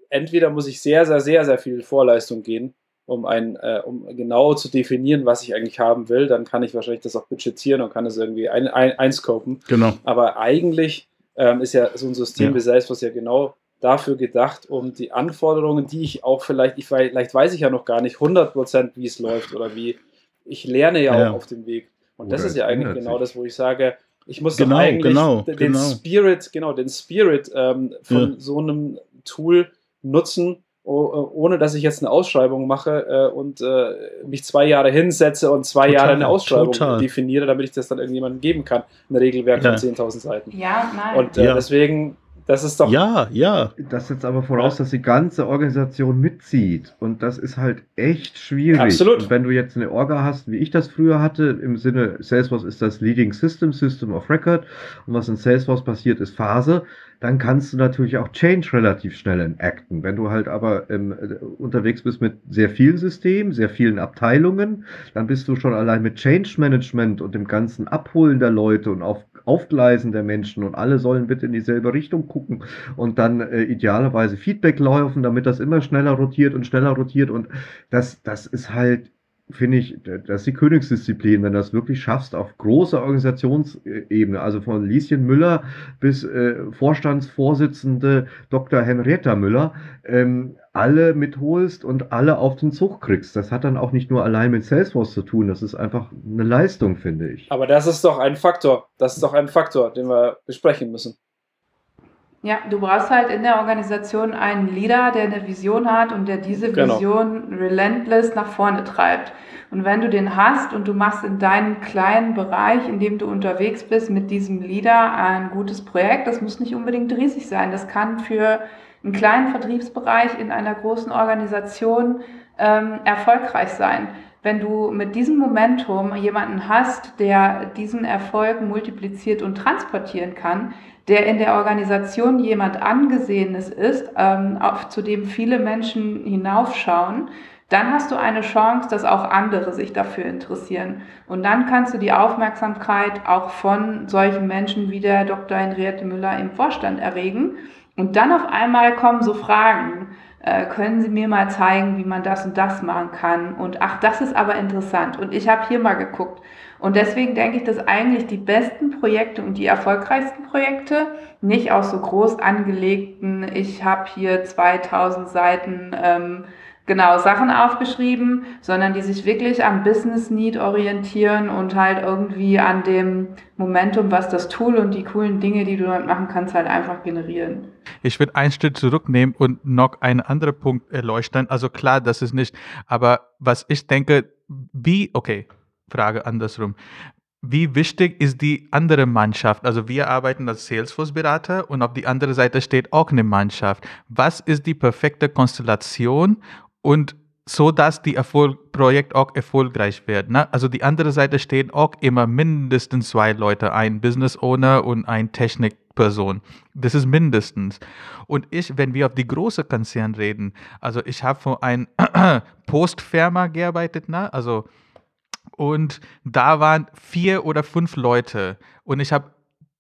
entweder muss ich sehr, sehr, sehr, sehr viel Vorleistung gehen, um, ein, äh, um genau zu definieren, was ich eigentlich haben will. Dann kann ich wahrscheinlich das auch budgetieren und kann es irgendwie ein, ein, einscopen. Genau. Aber eigentlich ähm, ist ja so ein System ja. wie Salesforce ja genau dafür gedacht, um die Anforderungen, die ich auch vielleicht, ich, vielleicht weiß ich ja noch gar nicht 100%, wie es läuft oder wie, ich lerne ja, ja. auch auf dem Weg. Und oder das ist ja eigentlich genau das, wo ich sage, ich muss genau, eigentlich genau, den genau. Spirit, genau, den Spirit ähm, von ja. so einem Tool nutzen, ohne dass ich jetzt eine Ausschreibung mache äh, und äh, mich zwei Jahre hinsetze und zwei total, Jahre eine Ausschreibung total. definiere, damit ich das dann irgendjemandem geben kann. Ein Regelwerk ja. von 10.000 Seiten. Ja, nein. Und äh, ja. deswegen das ist doch. Ja, ja. Das setzt aber voraus, dass die ganze Organisation mitzieht. Und das ist halt echt schwierig. Absolut. Und wenn du jetzt eine Orga hast, wie ich das früher hatte, im Sinne Salesforce ist das Leading System, System of Record. Und was in Salesforce passiert, ist Phase dann kannst du natürlich auch Change relativ schnell enacten. Wenn du halt aber ähm, unterwegs bist mit sehr vielen Systemen, sehr vielen Abteilungen, dann bist du schon allein mit Change Management und dem ganzen Abholen der Leute und auf, Aufgleisen der Menschen und alle sollen bitte in dieselbe Richtung gucken und dann äh, idealerweise Feedback laufen, damit das immer schneller rotiert und schneller rotiert und das, das ist halt finde ich, das ist die Königsdisziplin, wenn du das wirklich schaffst, auf großer Organisationsebene, also von Lieschen Müller bis äh, Vorstandsvorsitzende Dr. Henrietta Müller, ähm, alle mitholst und alle auf den Zug kriegst. Das hat dann auch nicht nur allein mit Salesforce zu tun, das ist einfach eine Leistung, finde ich. Aber das ist doch ein Faktor, das ist doch ein Faktor, den wir besprechen müssen. Ja, du brauchst halt in der Organisation einen Leader, der eine Vision hat und der diese genau. Vision relentless nach vorne treibt. Und wenn du den hast und du machst in deinem kleinen Bereich, in dem du unterwegs bist, mit diesem Leader ein gutes Projekt, das muss nicht unbedingt riesig sein. Das kann für einen kleinen Vertriebsbereich in einer großen Organisation ähm, erfolgreich sein. Wenn du mit diesem Momentum jemanden hast, der diesen Erfolg multipliziert und transportieren kann, der in der Organisation jemand Angesehenes ist, ähm, zu dem viele Menschen hinaufschauen, dann hast du eine Chance, dass auch andere sich dafür interessieren. Und dann kannst du die Aufmerksamkeit auch von solchen Menschen wie der Dr. Henriette Müller im Vorstand erregen. Und dann auf einmal kommen so Fragen. Äh, können Sie mir mal zeigen, wie man das und das machen kann? Und ach, das ist aber interessant. Und ich habe hier mal geguckt. Und deswegen denke ich, dass eigentlich die besten Projekte und die erfolgreichsten Projekte nicht aus so groß angelegten, ich habe hier 2000 Seiten ähm, genau Sachen aufgeschrieben, sondern die sich wirklich am Business Need orientieren und halt irgendwie an dem Momentum, was das Tool und die coolen Dinge, die du damit machen kannst, halt einfach generieren. Ich würde einen Schritt zurücknehmen und noch einen anderen Punkt erleuchten. Also klar, das ist nicht, aber was ich denke, wie, okay, Frage andersrum. Wie wichtig ist die andere Mannschaft? Also wir arbeiten als Salesforce-Berater und auf die andere Seite steht auch eine Mannschaft. Was ist die perfekte Konstellation und so dass die Erfolg Projekt auch erfolgreich wird. Ne? Also die andere Seite stehen auch immer mindestens zwei Leute, ein Business Owner und ein Technikperson. Das ist mindestens. Und ich, wenn wir auf die große Konzern reden, also ich habe für ein Postfirma gearbeitet, ne? also und da waren vier oder fünf Leute und ich habe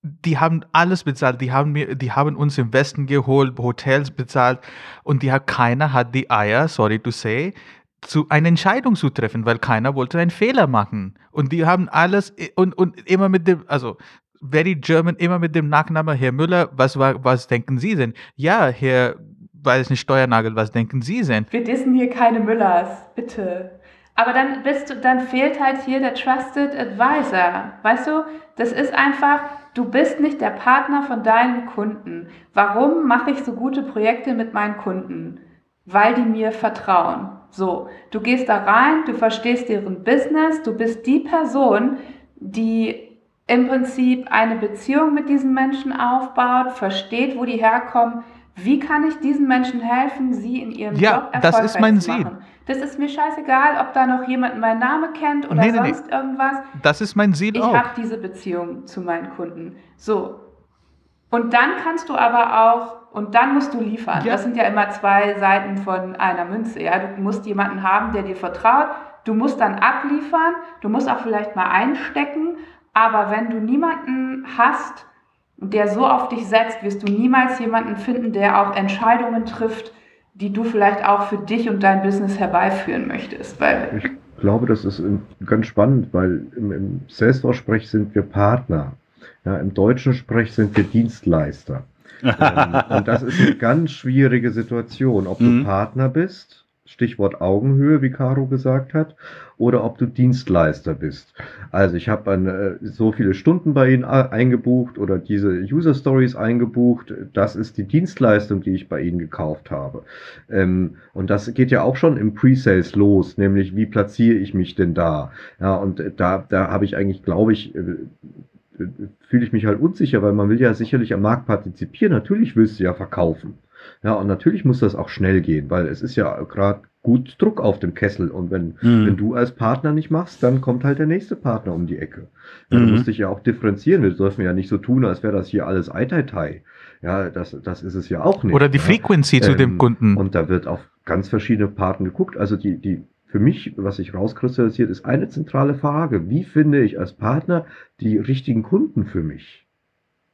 die haben alles bezahlt. Die haben, mir, die haben uns im Westen geholt, Hotels bezahlt und die hat, keiner hat die Eier, sorry to say, zu eine Entscheidung zu treffen, weil keiner wollte einen Fehler machen. Und die haben alles und, und immer mit dem, also very German, immer mit dem Nachnamen Herr Müller, was, was denken Sie denn? Ja, Herr, weiß nicht, Steuernagel, was denken Sie denn? Wir dissen hier keine Müllers, bitte. Aber dann bist du, dann fehlt halt hier der Trusted Advisor. Weißt du, das ist einfach, du bist nicht der Partner von deinen Kunden. Warum mache ich so gute Projekte mit meinen Kunden? Weil die mir vertrauen. So, du gehst da rein, du verstehst deren Business, du bist die Person, die im Prinzip eine Beziehung mit diesen Menschen aufbaut, versteht, wo die herkommen. Wie kann ich diesen Menschen helfen, sie in ihrem ja, Job erfolgreich das ist mein zu Ziel. machen? Das ist mir scheißegal, ob da noch jemand meinen Namen kennt oder Nee, nee, nee. sonst irgendwas. Das ist mein Ziel Ich auch. habe diese Beziehung zu meinen Kunden. So. Und dann kannst du aber auch, und dann musst du liefern. Ja. Das sind ja immer zwei Seiten von einer Münze. Ja? Du musst jemanden haben, der dir vertraut. Du musst dann abliefern. Du musst auch vielleicht mal einstecken. Aber wenn du niemanden hast, der so auf dich setzt, wirst du niemals jemanden finden, der auch Entscheidungen trifft, die du vielleicht auch für dich und dein Business herbeiführen möchtest. Weil Ich glaube, das ist ganz spannend, weil im, im Salesforce-Sprech sind wir Partner. Ja, Im deutschen Sprech sind wir Dienstleister. ähm, und das ist eine ganz schwierige Situation, ob Mhm. du Partner bist, Stichwort Augenhöhe, wie Caro gesagt hat, oder ob du Dienstleister bist. Also ich habe so viele Stunden bei Ihnen eingebucht oder diese User Stories eingebucht. Das ist die Dienstleistung, die ich bei Ihnen gekauft habe. Ähm, und das geht ja auch schon im Pre-Sales los, nämlich wie platziere ich mich denn da? Ja, und da, da habe ich eigentlich, glaube ich, äh, äh, fühle ich mich halt unsicher, weil man will ja sicherlich am Markt partizipieren. Natürlich willst du ja verkaufen. Ja, und natürlich muss das auch schnell gehen, weil es ist ja gerade gut Druck auf dem Kessel. Und wenn, Mhm. wenn du als Partner nicht machst, dann kommt halt der nächste Partner um die Ecke. Ja, Mhm. Du musst dich ja auch differenzieren. Wir dürfen ja nicht so tun, als wäre das hier alles Eitai. Ja, das, das ist es ja auch nicht. Oder die ja. Frequency zu dem Ähm, Kunden. Und da wird auf ganz verschiedene Partner geguckt. Also die, die, für mich, was sich rauskristallisiert, ist eine zentrale Frage. Wie finde ich als Partner die richtigen Kunden für mich?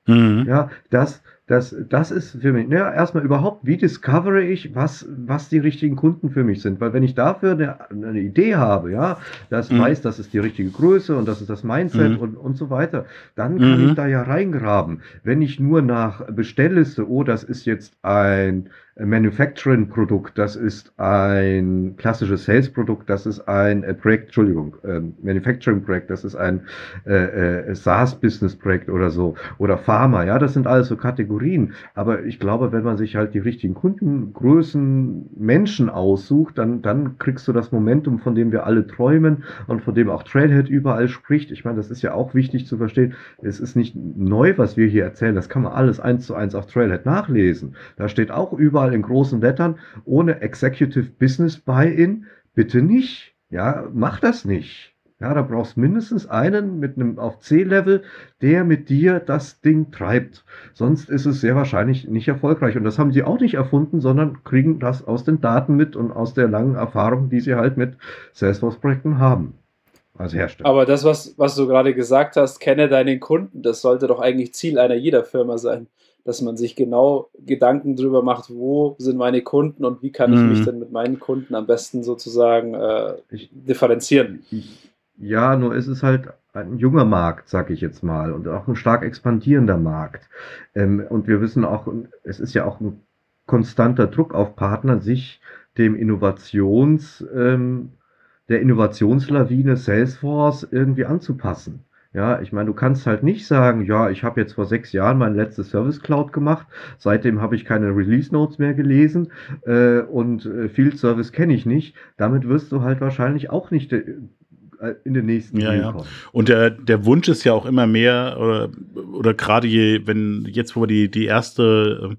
Mhm. Ja, das, das, das ist für mich, naja, erstmal überhaupt, wie discovere ich, was, was die richtigen Kunden für mich sind? Weil wenn ich dafür eine, eine Idee habe, ja, das Mhm. weiß, das ist die richtige Größe und das ist das Mindset Mhm. und, und so weiter, dann kann Mhm. ich da ja reingraben. Wenn ich nur nach Bestellliste, oh, das ist jetzt ein Manufacturing-Produkt, das ist ein klassisches Sales-Produkt, das ist ein äh, Projekt, Entschuldigung, ähm, Manufacturing-Projekt, das ist ein äh, äh, SaaS-Business-Projekt oder so, oder Pharma, ja, das sind alles so Kategorien. Aber ich glaube, wenn man sich halt die richtigen Kundengrößen, Menschen aussucht, dann, dann kriegst du das Momentum, von dem wir alle träumen und von dem auch Trailhead überall spricht. Ich meine, das ist ja auch wichtig zu verstehen. Es ist nicht neu, was wir hier erzählen. Das kann man alles eins zu eins auf Trailhead nachlesen. Da steht auch überall in großen Lettern, ohne Executive Business Buy-in, bitte nicht. Ja, mach das nicht. Ja, da brauchst mindestens einen mit einem auf C-Level, der mit dir das Ding treibt. Sonst ist es sehr wahrscheinlich nicht erfolgreich. Und das haben sie auch nicht erfunden, sondern kriegen das aus den Daten mit und aus der langen Erfahrung, die sie halt mit Salesforce-Projekten haben. Als Hersteller. Aber das, was, was du gerade gesagt hast, kenne deinen Kunden, das sollte doch eigentlich Ziel einer jeder Firma sein, dass man sich genau Gedanken darüber macht, wo sind meine Kunden und wie kann ich Mhm. mich denn mit meinen Kunden am besten sozusagen äh, differenzieren. Ja, nur ist es halt ein junger Markt, sag ich jetzt mal, und auch ein stark expandierender Markt. Ähm, und wir wissen auch, es ist ja auch ein konstanter Druck auf Partner, sich dem Innovations, ähm, der Innovationslawine Salesforce irgendwie anzupassen. Ja, ich meine, du kannst halt nicht sagen, ja, ich habe jetzt vor sechs Jahren mein letztes Service Cloud gemacht, seitdem habe ich keine Release Notes mehr gelesen äh, und äh, Field Service kenne ich nicht. Damit wirst du halt wahrscheinlich auch nicht äh, in den nächsten Ja, Deal ja. kommen. Und der, der Wunsch ist ja auch immer mehr, oder, oder gerade je, wenn jetzt, wo wir die, die erste, äh,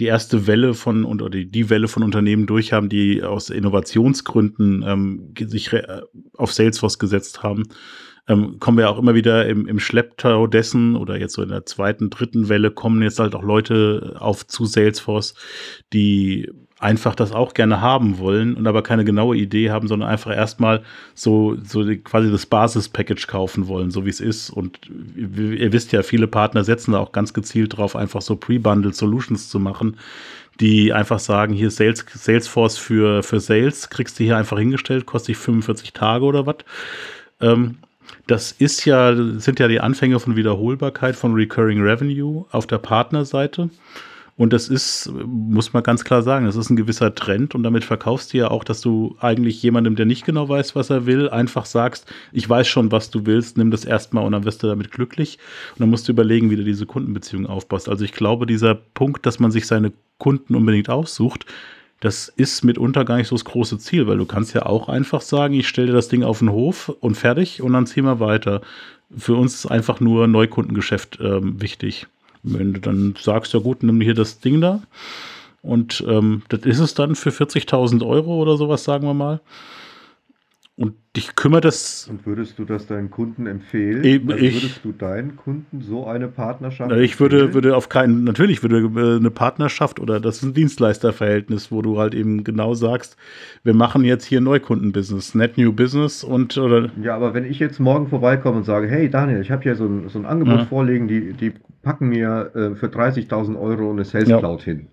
die erste Welle von und oder die, Welle von Unternehmen durch haben, die aus Innovationsgründen ähm, sich re- auf Salesforce gesetzt haben, ähm, kommen wir auch immer wieder im, im Schlepptau dessen oder jetzt so in der zweiten, dritten Welle kommen jetzt halt auch Leute auf zu Salesforce, die einfach das auch gerne haben wollen und aber keine genaue Idee haben, sondern einfach erstmal so, so quasi das Basis-Package kaufen wollen, so wie es ist. Und ihr wisst ja, viele Partner setzen da auch ganz gezielt drauf, einfach so Pre-Bundled Solutions zu machen, die einfach sagen, hier Sales, Salesforce für, für Sales, kriegst du hier einfach hingestellt, kostet dich 45 Tage oder was. Ähm, das ist ja, sind ja die Anfänge von Wiederholbarkeit von Recurring Revenue auf der Partnerseite. Und das ist, muss man ganz klar sagen, das ist ein gewisser Trend und damit verkaufst du ja auch, dass du eigentlich jemandem, der nicht genau weiß, was er will, einfach sagst, ich weiß schon, was du willst, nimm das erstmal und dann wirst du damit glücklich. Und dann musst du überlegen, wie du diese Kundenbeziehung aufbaust. Also ich glaube, dieser Punkt, dass man sich seine Kunden unbedingt aussucht, das ist mitunter gar nicht so das große Ziel, weil du kannst ja auch einfach sagen, ich stelle dir das Ding auf den Hof und fertig und dann ziehen wir weiter. Für uns ist einfach nur Neukundengeschäft ähm, wichtig. Wenn du dann sagst, ja gut, nimm hier das Ding da. Und ähm, das ist es dann für 40.000 Euro oder sowas, sagen wir mal. Und dich kümmert das. Und würdest du das deinen Kunden empfehlen? Eben, also ich- würdest du deinen Kunden so eine Partnerschaft Ich würde, empfehlen? würde auf keinen, natürlich würde äh, eine Partnerschaft oder das ist ein Dienstleisterverhältnis, wo du halt eben genau sagst, wir machen jetzt hier Neukundenbusiness, Net New Business und oder Ja, aber wenn ich jetzt morgen vorbeikomme und sage, hey Daniel, ich habe hier so ein, so ein Angebot Ja. vorliegen, die, die packen mir äh, für 30.000 Euro eine Sales Ja. Cloud hin.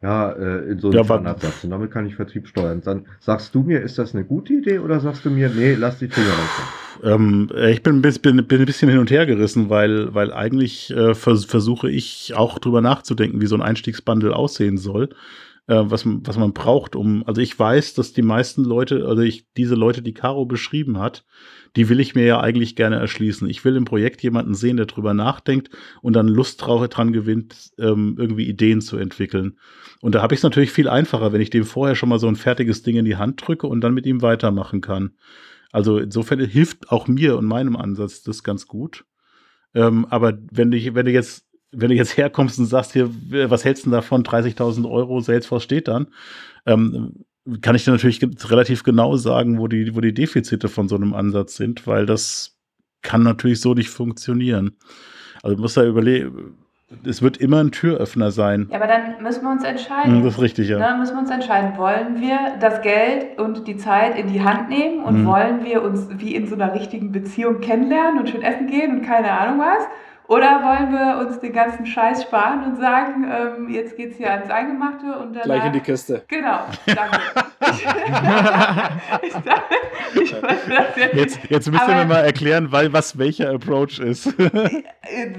Ja, äh, in so einem Ja, Standardsatz. Und damit kann ich Vertrieb steuern. Dann sagst du mir, ist das eine gute Idee oder sagst du mir, nee, lass die Finger davon? Ähm, äh, ich bin ein bisschen, bin, bin ein bisschen hin und her gerissen, weil, weil eigentlich äh, vers versuche ich auch drüber nachzudenken, wie so ein Einstiegsbundle aussehen soll, äh, was, man- was man braucht, um, also ich weiß, dass die meisten Leute, also ich, diese Leute, die Caro beschrieben hat, die will ich mir ja eigentlich gerne erschließen. Ich will im Projekt jemanden sehen, der drüber nachdenkt und dann Lust drauf dran gewinnt, ähm, irgendwie Ideen zu entwickeln. Und da habe ich es natürlich viel einfacher, wenn ich dem vorher schon mal so ein fertiges Ding in die Hand drücke und dann mit ihm weitermachen kann. Also insofern hilft auch mir und meinem Ansatz das ganz gut. Ähm, aber wenn du, wenn du jetzt, wenn du jetzt herkommst und sagst hier, was hältst du davon? 30.000 Euro, Salesforce steht dann, ähm, kann ich dir natürlich relativ genau sagen, wo die, wo die Defizite von so einem Ansatz sind, weil das kann natürlich so nicht funktionieren. Also du musst da überlegen, es wird immer ein Türöffner sein. Ja, aber dann müssen wir uns entscheiden. Hm, Das ist richtig, ja. Ne, müssen wir uns entscheiden, wollen wir das Geld und die Zeit in die Hand nehmen und Mhm. wollen wir uns wie in so einer richtigen Beziehung kennenlernen und schön essen gehen und keine Ahnung was? Oder wollen wir uns den ganzen Scheiß sparen und sagen, ähm, jetzt geht's hier ans Eingemachte und dann. Gleich in die Kiste. Genau, danke. ich dachte, ich jetzt. Jetzt, jetzt Aber- mir mal erklären, weil, was welcher Approach ist.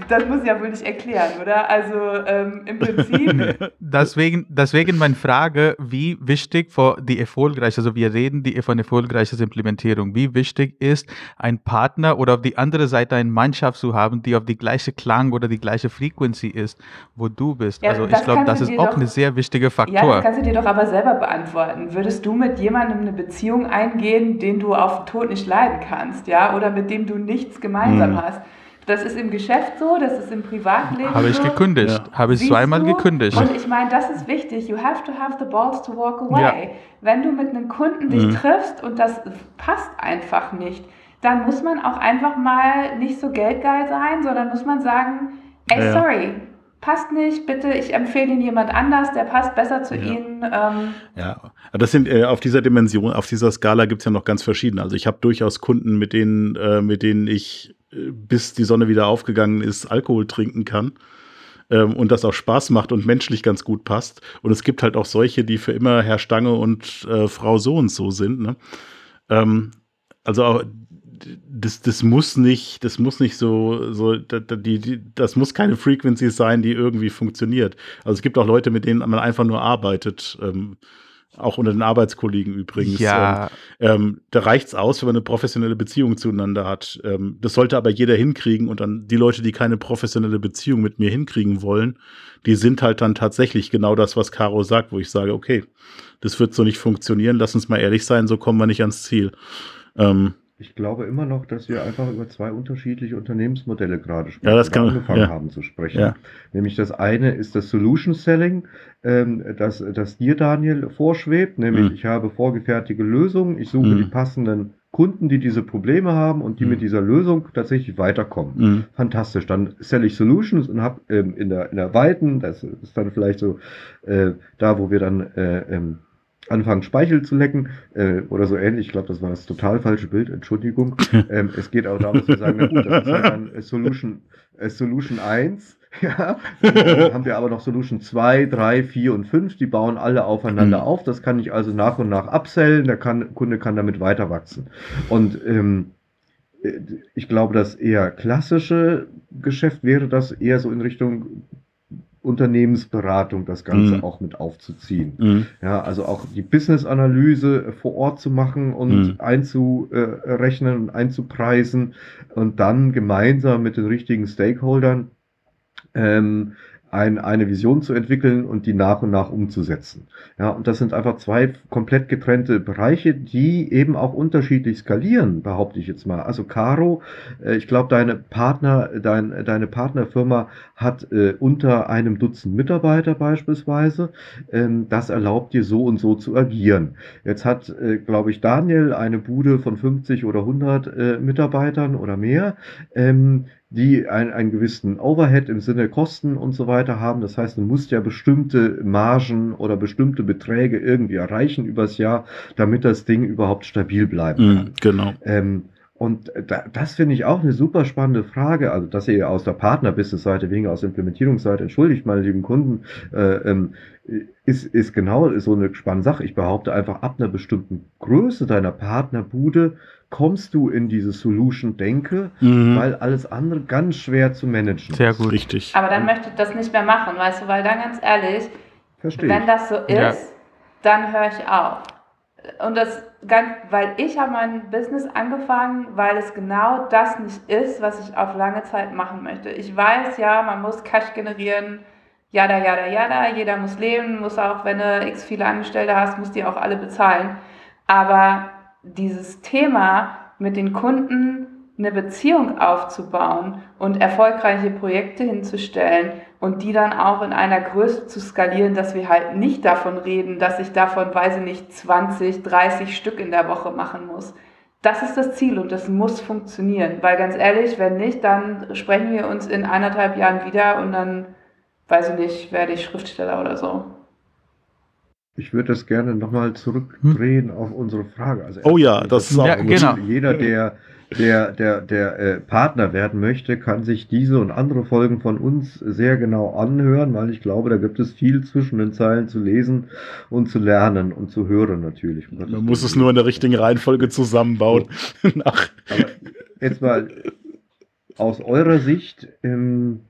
Das muss ich ja wohl nicht erklären, oder? Also ähm, im Prinzip. Deswegen, deswegen meine Frage, wie wichtig für die erfolgreiche, also wir reden die von erfolgreicher Implementierung, wie wichtig ist ein Partner oder auf die andere Seite eine Mannschaft zu haben, die auf die gleiche Klang oder die gleiche Frequency ist, wo du bist. Ja, also ich glaube, das ist auch doch- ein sehr wichtiger Ja, Faktor. das kannst du dir doch aber selber beantworten. Würdest du mit jemandem eine Beziehung eingehen, den du auf den Tod nicht leiden kannst, ja, oder mit dem du nichts gemeinsam Hm. hast? Das ist im Geschäft so, das ist im Privatleben Habe ich so. gekündigt, Ja. habe ich Siehst zweimal du? gekündigt. Und ich meine, das ist wichtig. You have to have the balls to walk away. Ja. Wenn du mit einem Kunden dich Mhm. triffst und das passt einfach nicht, dann muss man auch einfach mal nicht so geldgeil sein, sondern muss man sagen, ey, Ja, sorry, passt nicht, bitte, ich empfehle Ihnen jemand anders, der passt besser zu Ja. Ihnen. Ähm, Ja, das sind äh, auf dieser Dimension, auf dieser Skala gibt's ja noch ganz verschiedene. Also ich habe durchaus Kunden, mit denen, äh, mit denen ich äh, bis die Sonne wieder aufgegangen ist, Alkohol trinken kann. Ähm, und das auch Spaß macht und menschlich ganz gut passt. Und es gibt halt auch solche, die für immer Herr Stange und äh, Frau so und so sind. Ne? Ähm, also auch das, das muss nicht, das muss nicht so, so da- die, die, das muss keine Frequency sein, die irgendwie funktioniert. Also es gibt auch Leute, mit denen man einfach nur arbeitet. Ähm, auch unter den Arbeitskollegen übrigens. ja, Ähm, ähm, da reicht's aus, wenn man eine professionelle Beziehung zueinander hat. Ähm, das sollte aber jeder hinkriegen und dann die Leute, die keine professionelle Beziehung mit mir hinkriegen wollen, die sind halt dann tatsächlich genau das, was Caro sagt, wo ich sage, okay, das wird so nicht funktionieren, lass uns mal ehrlich sein, so kommen wir nicht ans Ziel. Ähm, Ich glaube immer noch, dass wir einfach über zwei unterschiedliche Unternehmensmodelle gerade sprechen, Ja, das kann- angefangen ja. haben zu sprechen. Ja. Nämlich das eine ist das Solution Selling, ähm, das, das dir, Daniel, vorschwebt. Nämlich Mhm. ich habe vorgefertigte Lösungen, ich suche Mhm. die passenden Kunden, die diese Probleme haben und die Mhm. mit dieser Lösung tatsächlich weiterkommen. Mhm. Fantastisch. Dann sell ich Solutions und habe ähm, in, der, in der weiten, das ist dann vielleicht so äh, da, wo wir dann äh, ähm, anfangen, Speichel zu lecken äh, oder so ähnlich. Ich glaube, das war das total falsche Bild, Entschuldigung. ähm, es geht auch darum, dass wir sagen, na gut, das ist halt dann äh, Solution, äh, Solution 1. Ja, dann haben wir aber noch Solution 2, 3, 4 und 5, die bauen alle aufeinander Mhm. auf. Das kann ich also nach und nach upsellen, der kann, Kunde kann damit weiter wachsen. Und ähm, äh, ich glaube, das eher klassische Geschäft wäre das eher so in Richtung Unternehmensberatung, das Ganze Mhm. auch mit aufzuziehen. Mhm. Ja, also auch die Business-Analyse vor Ort zu machen und Mhm. einzurechnen und einzupreisen und dann gemeinsam mit den richtigen Stakeholdern ähm, ein, eine Vision zu entwickeln und die nach und nach umzusetzen. Ja, und das sind einfach zwei komplett getrennte Bereiche, die eben auch unterschiedlich skalieren, behaupte ich jetzt mal. Also Caro, äh, ich glaube, deine Partner, dein, deine Partnerfirma hat äh, unter einem Dutzend Mitarbeiter beispielsweise. Ähm, das erlaubt dir so und so zu agieren. Jetzt hat, äh, glaube ich, Daniel eine Bude von 50 oder 100 äh, Mitarbeitern oder mehr. Ähm, die ein, einen gewissen Overhead im Sinne Kosten und so weiter haben. Das heißt, du musst ja bestimmte Margen oder bestimmte Beträge irgendwie erreichen übers Jahr, damit das Ding überhaupt stabil bleiben kann. Mhm. Genau. Ähm, und da, das finde ich auch eine super spannende Frage. Also, dass ihr aus der Partner-Business-Seite, weniger aus der Implementierungsseite, entschuldigt, meine lieben Kunden, äh, ähm, ist, ist genau so eine spannende Sache. Ich behaupte einfach, ab einer bestimmten Größe deiner Partnerbude kommst du in diese Solution-Denke, Mhm. weil alles andere ganz schwer zu managen Sehr ist. gut. Richtig. Aber dann möchte ich das nicht mehr machen, weißt du, weil dann ganz ehrlich, Verstehe wenn ich. das so ist, Ja. dann höre ich auf. Und das ganz, weil ich habe mein Business angefangen, weil es genau das nicht ist, was ich auf lange Zeit machen möchte. Ich weiß ja, man muss Cash generieren, jada, jada, jada, jeder muss leben, muss auch, wenn du x viele Angestellte hast, muss die auch alle bezahlen. Aber dieses Thema mit den Kunden eine Beziehung aufzubauen und erfolgreiche Projekte hinzustellen und die dann auch in einer Größe zu skalieren, dass wir halt nicht davon reden, dass ich davon, weiß ich nicht, 20, 30 Stück in der Woche machen muss. Das ist das Ziel und das muss funktionieren, weil ganz ehrlich, wenn nicht, dann sprechen wir uns in anderthalb Jahren wieder und dann, weiß ich nicht, werde ich Schriftsteller oder so. Ich würde das gerne nochmal zurückdrehen auf unsere Frage. Also Oh ja, das ist auch Ja, gut. genau. Jeder, der, der, der, der äh, Partner werden möchte, kann sich diese und andere Folgen von uns sehr genau anhören, weil ich glaube, da gibt es viel zwischen den Zeilen zu lesen und zu lernen und zu hören natürlich. Man muss es nur in der richtigen Reihenfolge zusammenbauen. Aber jetzt mal aus eurer Sicht, ähm,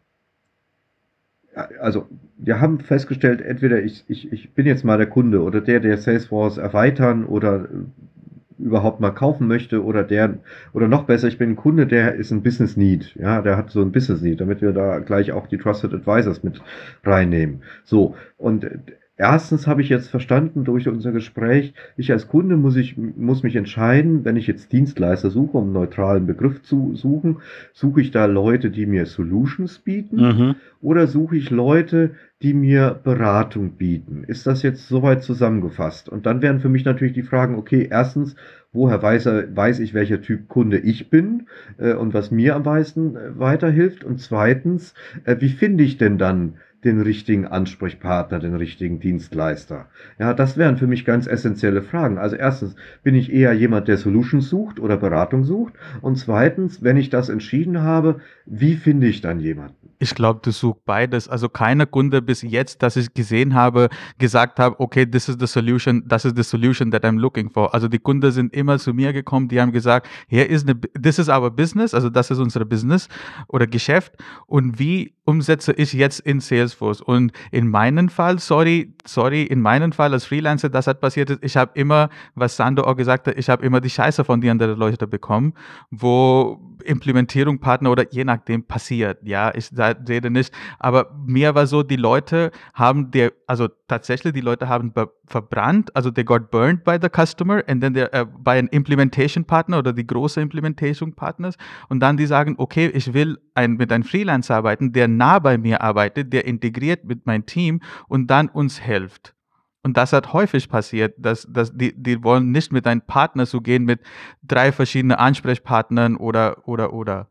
also wir haben festgestellt, entweder ich, ich, ich bin jetzt mal der Kunde oder der, der Salesforce erweitern oder äh, überhaupt mal kaufen möchte oder der oder noch besser, ich bin ein Kunde, der ist ein Business Need, ja, der hat so ein Business Need, damit wir da gleich auch die Trusted Advisors mit reinnehmen. So und äh, Erstens habe ich jetzt verstanden durch unser Gespräch, ich als Kunde muss, ich, muss mich entscheiden, wenn ich jetzt Dienstleister suche, um einen neutralen Begriff zu suchen, suche ich da Leute, die mir Solutions bieten Mhm. oder suche ich Leute, die mir Beratung bieten? Ist das jetzt soweit zusammengefasst? Und dann wären für mich natürlich die Fragen, okay, erstens, woher weiß, er, weiß ich, welcher Typ Kunde ich bin äh, und was mir am meisten äh, weiterhilft? Und zweitens, äh, wie finde ich denn dann den richtigen Ansprechpartner, den richtigen Dienstleister? Ja, das wären für mich ganz essentielle Fragen. Also erstens, bin ich eher jemand, der Solutions sucht oder Beratung sucht? Und zweitens, wenn ich das entschieden habe, wie finde ich dann jemanden? Ich glaube, du suchst beides. Also keiner Kunde bis jetzt, dass ich gesehen habe, gesagt habe, okay, this is the solution, das ist the solution that I'm looking for. Also die Kunden sind immer zu mir gekommen, die haben gesagt, here is the, this is our business, also das ist unser Business oder Geschäft und wie umsetze ich jetzt in Salesforce. Und in meinem Fall, sorry, sorry, in meinem Fall als Freelancer, das hat passiert ich habe immer, was Sando auch gesagt hat, ich habe immer die Scheiße von den anderen Leuten bekommen, wo Implementierung, Partner oder je nachdem passiert. Ja, ich rede nicht, aber mir war so, die Leute haben der, also tatsächlich, die Leute haben verbrannt, also they got burned by the customer and then uh, by an implementation partner oder die große implementation partners und dann die sagen, okay, ich will ein, mit einem Freelancer arbeiten, der nah bei mir arbeitet, der integriert mit meinem Team und dann uns hilft. Und das hat häufig passiert, dass, dass die, die wollen nicht mit einem Partner zu gehen, mit drei verschiedenen Ansprechpartnern oder, oder, oder.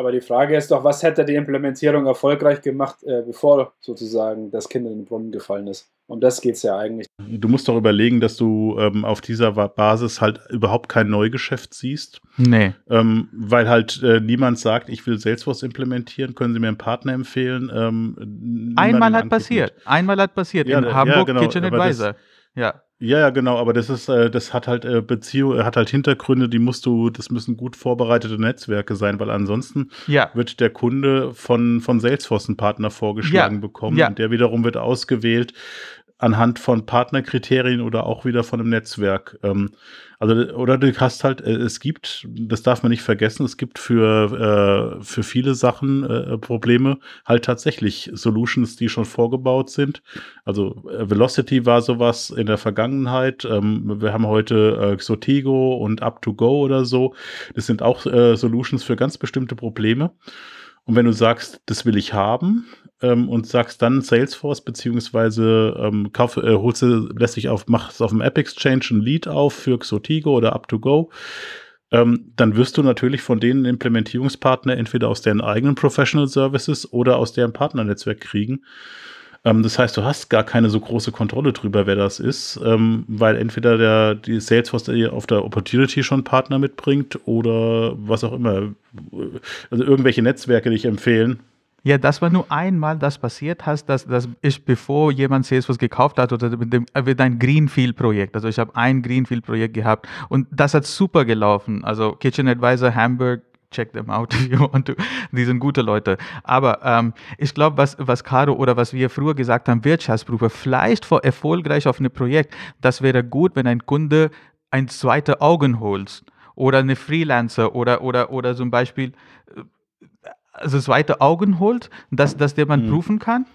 Aber die Frage ist doch, was hätte die Implementierung erfolgreich gemacht, äh, bevor sozusagen das Kind in den Brunnen gefallen ist? Um das geht es ja eigentlich. Du musst doch überlegen, dass du ähm, auf dieser Basis halt überhaupt kein Neugeschäft siehst. Nee. Ähm, weil halt äh, niemand sagt, ich will Salesforce implementieren, können Sie mir einen Partner empfehlen? Ähm, Einmal hat passiert. Einmal hat passiert ja, in ja, Hamburg genau, Kitchen Advisor. Ja. Ja, ja, genau, aber das ist, äh, das hat halt äh, Beziehung, hat halt Hintergründe, die musst du, das müssen gut vorbereitete Netzwerke sein, weil ansonsten ja. wird der Kunde von, von Salesforce einen Partner vorgeschlagen ja. bekommen ja. und der wiederum wird ausgewählt anhand von Partnerkriterien oder auch wieder von einem Netzwerk. Ähm, also, oder du hast halt, äh, es gibt, das darf man nicht vergessen, es gibt für, äh, für viele Sachen äh, Probleme halt tatsächlich Solutions, die schon vorgebaut sind. Also äh, Velocity war sowas in der Vergangenheit. Ähm, wir haben heute äh, Xotigo und Up2Go oder so. Das sind auch äh, Solutions für ganz bestimmte Probleme. Und wenn du sagst, das will ich haben, ähm, und sagst dann Salesforce, beziehungsweise ähm, kauf, äh, holst du, lässt dich auf, machst auf dem App Exchange ein Lead auf für Xotigo oder Up2Go, ähm, dann wirst du natürlich von denen Implementierungspartner entweder aus deren eigenen Professional Services oder aus deren Partnernetzwerk kriegen. Ähm, das heißt, du hast gar keine so große Kontrolle drüber, wer das ist, ähm, weil entweder der, die Salesforce auf der Opportunity schon Partner mitbringt oder was auch immer. Also irgendwelche Netzwerke dich empfehlen, ja, das war nur einmal, das passiert hast, dass, dass ich, bevor jemand Salesforce gekauft hat, oder mit, dem, mit einem Greenfield-Projekt, also ich habe ein Greenfield-Projekt gehabt und das hat super gelaufen. Also Kitchen Advisor Hamburg, check them out if you want to. Die sind gute Leute. Aber ähm, ich glaube, was, was Caro oder was wir früher gesagt haben, Wirtschaftsprüfer, vielleicht vor erfolgreich auf ein Projekt, das wäre gut, wenn ein Kunde ein zweite Augen holt oder eine Freelancer oder, oder, oder zum Beispiel äh, also zweite Augen holt, dass, dass der man mhm. prüfen kann?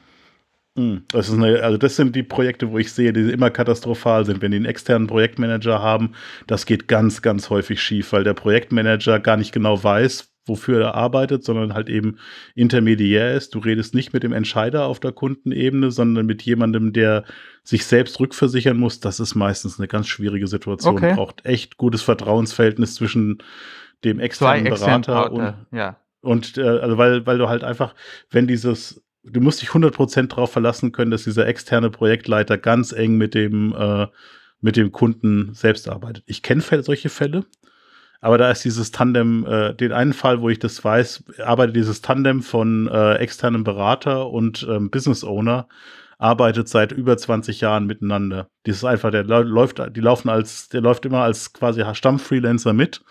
Mhm. Das, ist eine, also das sind die Projekte, wo ich sehe, die immer katastrophal sind. Wenn die einen externen Projektmanager haben, das geht ganz, ganz häufig schief, weil der Projektmanager gar nicht genau weiß, wofür er arbeitet, sondern halt eben intermediär ist. Du redest nicht mit dem Entscheider auf der Kundenebene, sondern mit jemandem, der sich selbst rückversichern muss. Das ist meistens eine ganz schwierige Situation. Okay. Braucht echt gutes Vertrauensverhältnis zwischen dem externen Berater und, ja. Und äh, also weil, weil du halt einfach, wenn dieses, du musst dich 100% darauf verlassen können, dass dieser externe Projektleiter ganz eng mit dem, äh, mit dem Kunden selbst arbeitet. Ich kenne solche Fälle, aber da ist dieses Tandem, äh, den einen Fall, wo ich das weiß, arbeitet dieses Tandem von äh, externem Berater und ähm, Business Owner, arbeitet seit über 20 Jahren miteinander. Die ist einfach, der läuft, die laufen als, der läuft immer als quasi Stammfreelancer mit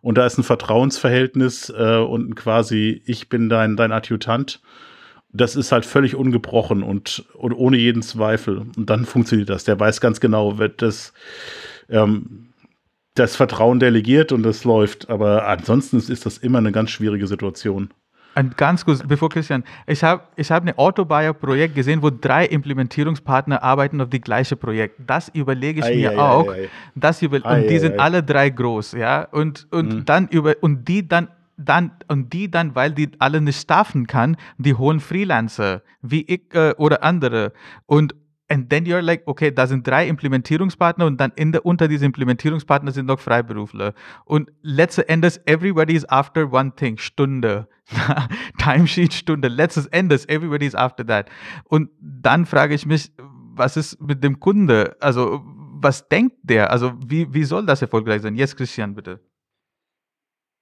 und da ist ein Vertrauensverhältnis äh, und quasi, ich bin dein, dein Adjutant. Das ist halt völlig ungebrochen und, und ohne jeden Zweifel. Und dann funktioniert das. Der weiß ganz genau, wird das, ähm, das Vertrauen delegiert und das läuft. Aber ansonsten ist das immer eine ganz schwierige Situation. Und ganz kurz, bevor Christian, ich habe ich hab ein Autobuyer-Projekt gesehen, wo drei Implementierungspartner arbeiten auf die gleiche Projekt. Das überlege ich ei, mir ei, auch. Ei, das über, und die sind alle drei groß, ja. Und, und mhm. dann über und die dann dann und die dann, weil die alle nicht staffen kann, die holen Freelancer wie ich äh, oder andere und And then you're like, okay, da sind drei Implementierungspartner und dann in der, unter diesen Implementierungspartner sind noch Freiberufler. Und letzten Endes, everybody is after one thing, Stunde. Timesheet, Stunde. Letztes Endes, everybody is after that. Und dann frage ich mich, was ist mit dem Kunde? Also, was denkt der? Also, wie, wie soll das erfolgreich sein? Jetzt, Christian, bitte.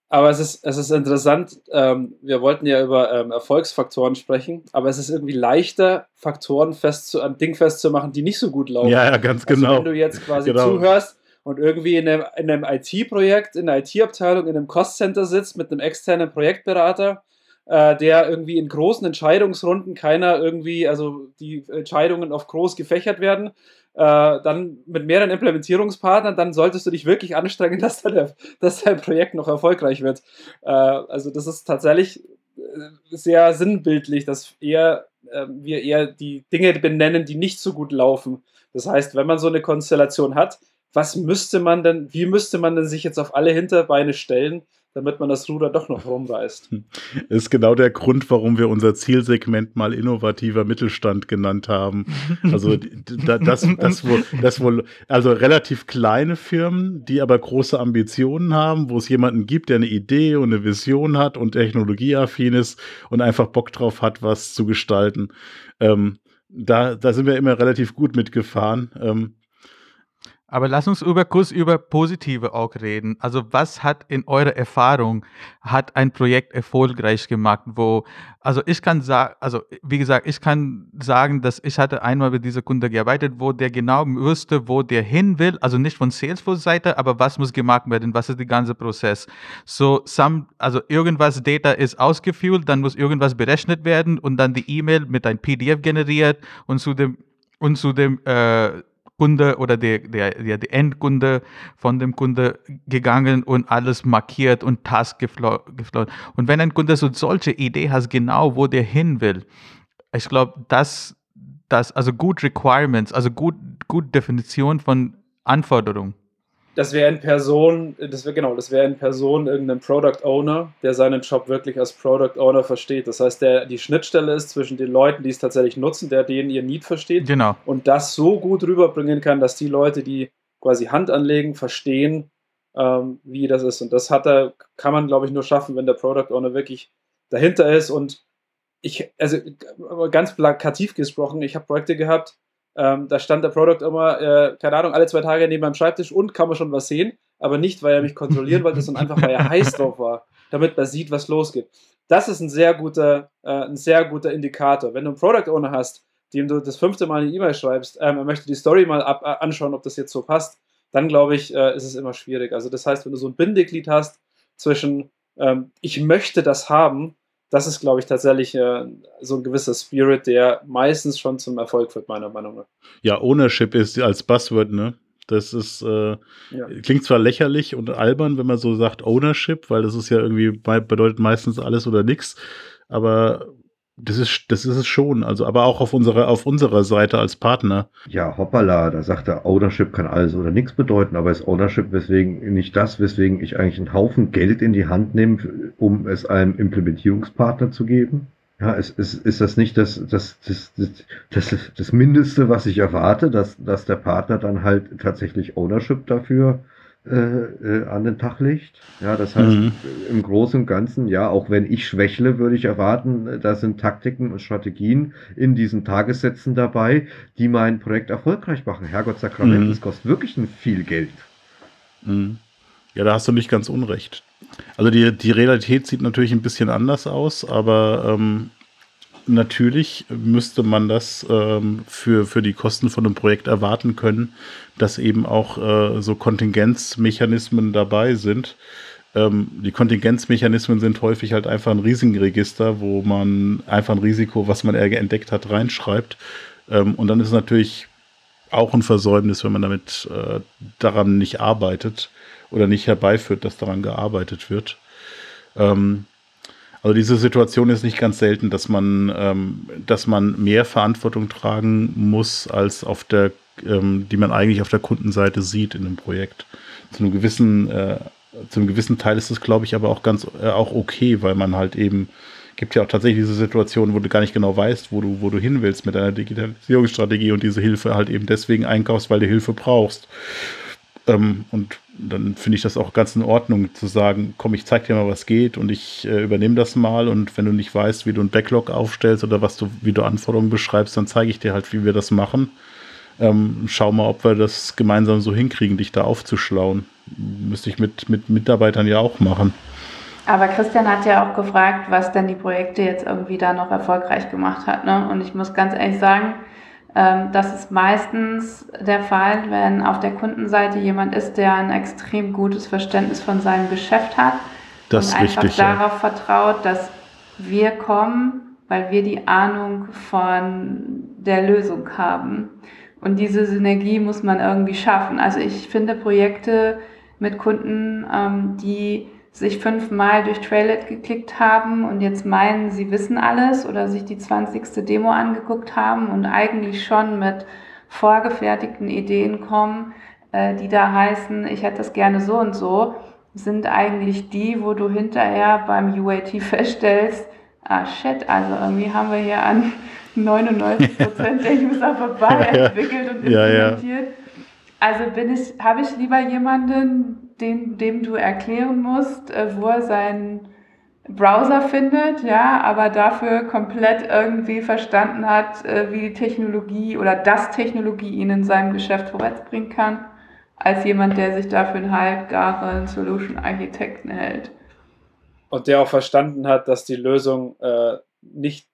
Aber es ist, es ist interessant, ähm, wir wollten ja über ähm, Erfolgsfaktoren sprechen, aber es ist irgendwie leichter, Faktoren fest an Ding festzumachen, die nicht so gut laufen. Ja, ja, ganz also genau. Wenn du jetzt quasi genau. zuhörst und irgendwie in einem, in einem IT-Projekt, in einer IT-Abteilung, in einem Cost-Center sitzt mit einem externen Projektberater äh, der irgendwie in großen Entscheidungsrunden keiner irgendwie, also die Entscheidungen auf groß gefächert werden, äh, dann mit mehreren Implementierungspartnern, dann solltest du dich wirklich anstrengen, dass, dein, dass dein Projekt noch erfolgreich wird. Äh, also das ist tatsächlich äh, sehr sinnbildlich, dass eher, äh, wir eher die Dinge benennen, die nicht so gut laufen. Das heißt, wenn man so eine Konstellation hat, was müsste man denn, wie müsste man denn sich jetzt auf alle Hinterbeine stellen, damit man das Ruder doch noch rumreißt. Das ist genau der Grund, warum wir unser Zielsegment mal innovativer Mittelstand genannt haben. Also das, das, wohl, das wohl, also relativ kleine Firmen, die aber große Ambitionen haben, wo es jemanden gibt, der eine Idee und eine Vision hat und technologieaffin ist und einfach Bock drauf hat, was zu gestalten. Ähm, da, da sind wir immer relativ gut mitgefahren. Ähm, aber lass uns über kurz über positive auch reden. Also was hat in eurer Erfahrung hat ein Projekt erfolgreich gemacht, wo also ich kann sagen, also wie gesagt, ich kann sagen, dass ich hatte einmal mit dieser Kunde gearbeitet, wo der genau wusste, wo der hin will, also nicht von Salesforce Seite, aber was muss gemacht werden, was ist der ganze Prozess. So some, also irgendwas Data ist ausgefüllt, dann muss irgendwas berechnet werden und dann die E-Mail mit ein PDF generiert und zu dem und zu dem äh, Kunde oder der, der, der, der Endkunde von dem Kunde gegangen und alles markiert und Task geflogen. Und wenn ein Kunde so solche Idee hat, genau wo der hin will, ich glaube, das, das, also gut Requirements, also gut, gut Definition von Anforderungen das wäre in Person, das wäre genau, das wäre in Person irgendein Product Owner, der seinen Job wirklich als Product Owner versteht. Das heißt, der die Schnittstelle ist zwischen den Leuten, die es tatsächlich nutzen, der denen ihr Need versteht. Genau. Und das so gut rüberbringen kann, dass die Leute, die quasi Hand anlegen, verstehen, ähm, wie das ist. Und das hat er, kann man, glaube ich, nur schaffen, wenn der Product Owner wirklich dahinter ist. Und ich, also ganz plakativ gesprochen, ich habe Projekte gehabt, ähm, da stand der Product immer, äh, keine Ahnung, alle zwei Tage neben meinem Schreibtisch und kann man schon was sehen, aber nicht, weil er mich kontrollieren wollte, sondern einfach, weil er heiß drauf war, damit man sieht, was losgeht. Das ist ein sehr guter, äh, ein sehr guter Indikator. Wenn du einen Product Owner hast, dem du das fünfte Mal eine E-Mail schreibst, ähm, er möchte die Story mal ab, äh, anschauen, ob das jetzt so passt, dann glaube ich, äh, ist es immer schwierig. Also das heißt, wenn du so ein Bindeglied hast zwischen ähm, ich möchte das haben das ist, glaube ich, tatsächlich äh, so ein gewisser Spirit, der meistens schon zum Erfolg führt, meiner Meinung nach. Ja, Ownership ist als Buzzword, ne? Das ist, äh, ja. klingt zwar lächerlich und albern, wenn man so sagt Ownership, weil das ist ja irgendwie bedeutet meistens alles oder nichts, aber das ist, das ist es schon. Also, aber auch auf unserer, auf unserer Seite als Partner. Ja, hoppala, da sagt er, Ownership kann alles oder nichts bedeuten, aber ist Ownership weswegen nicht das, weswegen ich eigentlich einen Haufen Geld in die Hand nehme, um es einem Implementierungspartner zu geben? Ja, ist, ist, ist das nicht das, das, das, das, das, das Mindeste, was ich erwarte, dass, dass der Partner dann halt tatsächlich Ownership dafür äh, äh, an den Tag legt. Ja, das heißt, mhm. im Großen und Ganzen, ja, auch wenn ich schwächle, würde ich erwarten, da sind Taktiken und Strategien in diesen Tagessätzen dabei, die mein Projekt erfolgreich machen. Herrgott Sakrament, mhm. das kostet wirklich viel Geld. Mhm. Ja, da hast du nicht ganz unrecht. Also die, die Realität sieht natürlich ein bisschen anders aus, aber ähm, natürlich müsste man das ähm, für, für die Kosten von einem Projekt erwarten können, dass eben auch äh, so Kontingenzmechanismen dabei sind. Ähm, die Kontingenzmechanismen sind häufig halt einfach ein Riesenregister, wo man einfach ein Risiko, was man entdeckt hat, reinschreibt. Ähm, und dann ist es natürlich auch ein Versäumnis, wenn man damit äh, daran nicht arbeitet oder nicht herbeiführt, dass daran gearbeitet wird. Ähm, also diese Situation ist nicht ganz selten, dass man, ähm, dass man mehr Verantwortung tragen muss, als auf der, ähm, die man eigentlich auf der Kundenseite sieht in einem Projekt. Zu einem gewissen, äh, zu gewissen Teil ist es, glaube ich, aber auch ganz äh, auch okay, weil man halt eben gibt ja auch tatsächlich diese Situation, wo du gar nicht genau weißt, wo du, wo du hin willst mit deiner Digitalisierungsstrategie und diese Hilfe halt eben deswegen einkaufst, weil du Hilfe brauchst. Ähm, und dann finde ich das auch ganz in Ordnung zu sagen, komm, ich zeig dir mal, was geht und ich äh, übernehme das mal und wenn du nicht weißt, wie du ein Backlog aufstellst oder was du, wie du Anforderungen beschreibst, dann zeige ich dir halt, wie wir das machen. Ähm, schau mal, ob wir das gemeinsam so hinkriegen, dich da aufzuschlauen. Müsste ich mit, mit Mitarbeitern ja auch machen. Aber Christian hat ja auch gefragt, was denn die Projekte jetzt irgendwie da noch erfolgreich gemacht hat. Ne? Und ich muss ganz ehrlich sagen, das ist meistens der Fall, wenn auf der Kundenseite jemand ist, der ein extrem gutes Verständnis von seinem Geschäft hat das und einfach richtig, darauf ja. vertraut, dass wir kommen, weil wir die Ahnung von der Lösung haben. Und diese Synergie muss man irgendwie schaffen. Also ich finde Projekte mit Kunden, ähm, die sich fünfmal durch Trailet geklickt haben und jetzt meinen, sie wissen alles oder sich die 20. Demo angeguckt haben und eigentlich schon mit vorgefertigten Ideen kommen, äh, die da heißen, ich hätte das gerne so und so, sind eigentlich die, wo du hinterher beim UAT feststellst, ah shit, also irgendwie haben wir hier an 99 Prozent der User vorbei entwickelt und implementiert. Also bin ich, habe ich lieber jemanden, den, dem du erklären musst, äh, wo er seinen Browser findet, ja, aber dafür komplett irgendwie verstanden hat, äh, wie die Technologie oder das Technologie ihn in seinem Geschäft vorwärts bringen kann, als jemand, der sich dafür einen halbgaren Solution-Architekten hält. Und der auch verstanden hat, dass die Lösung äh, nicht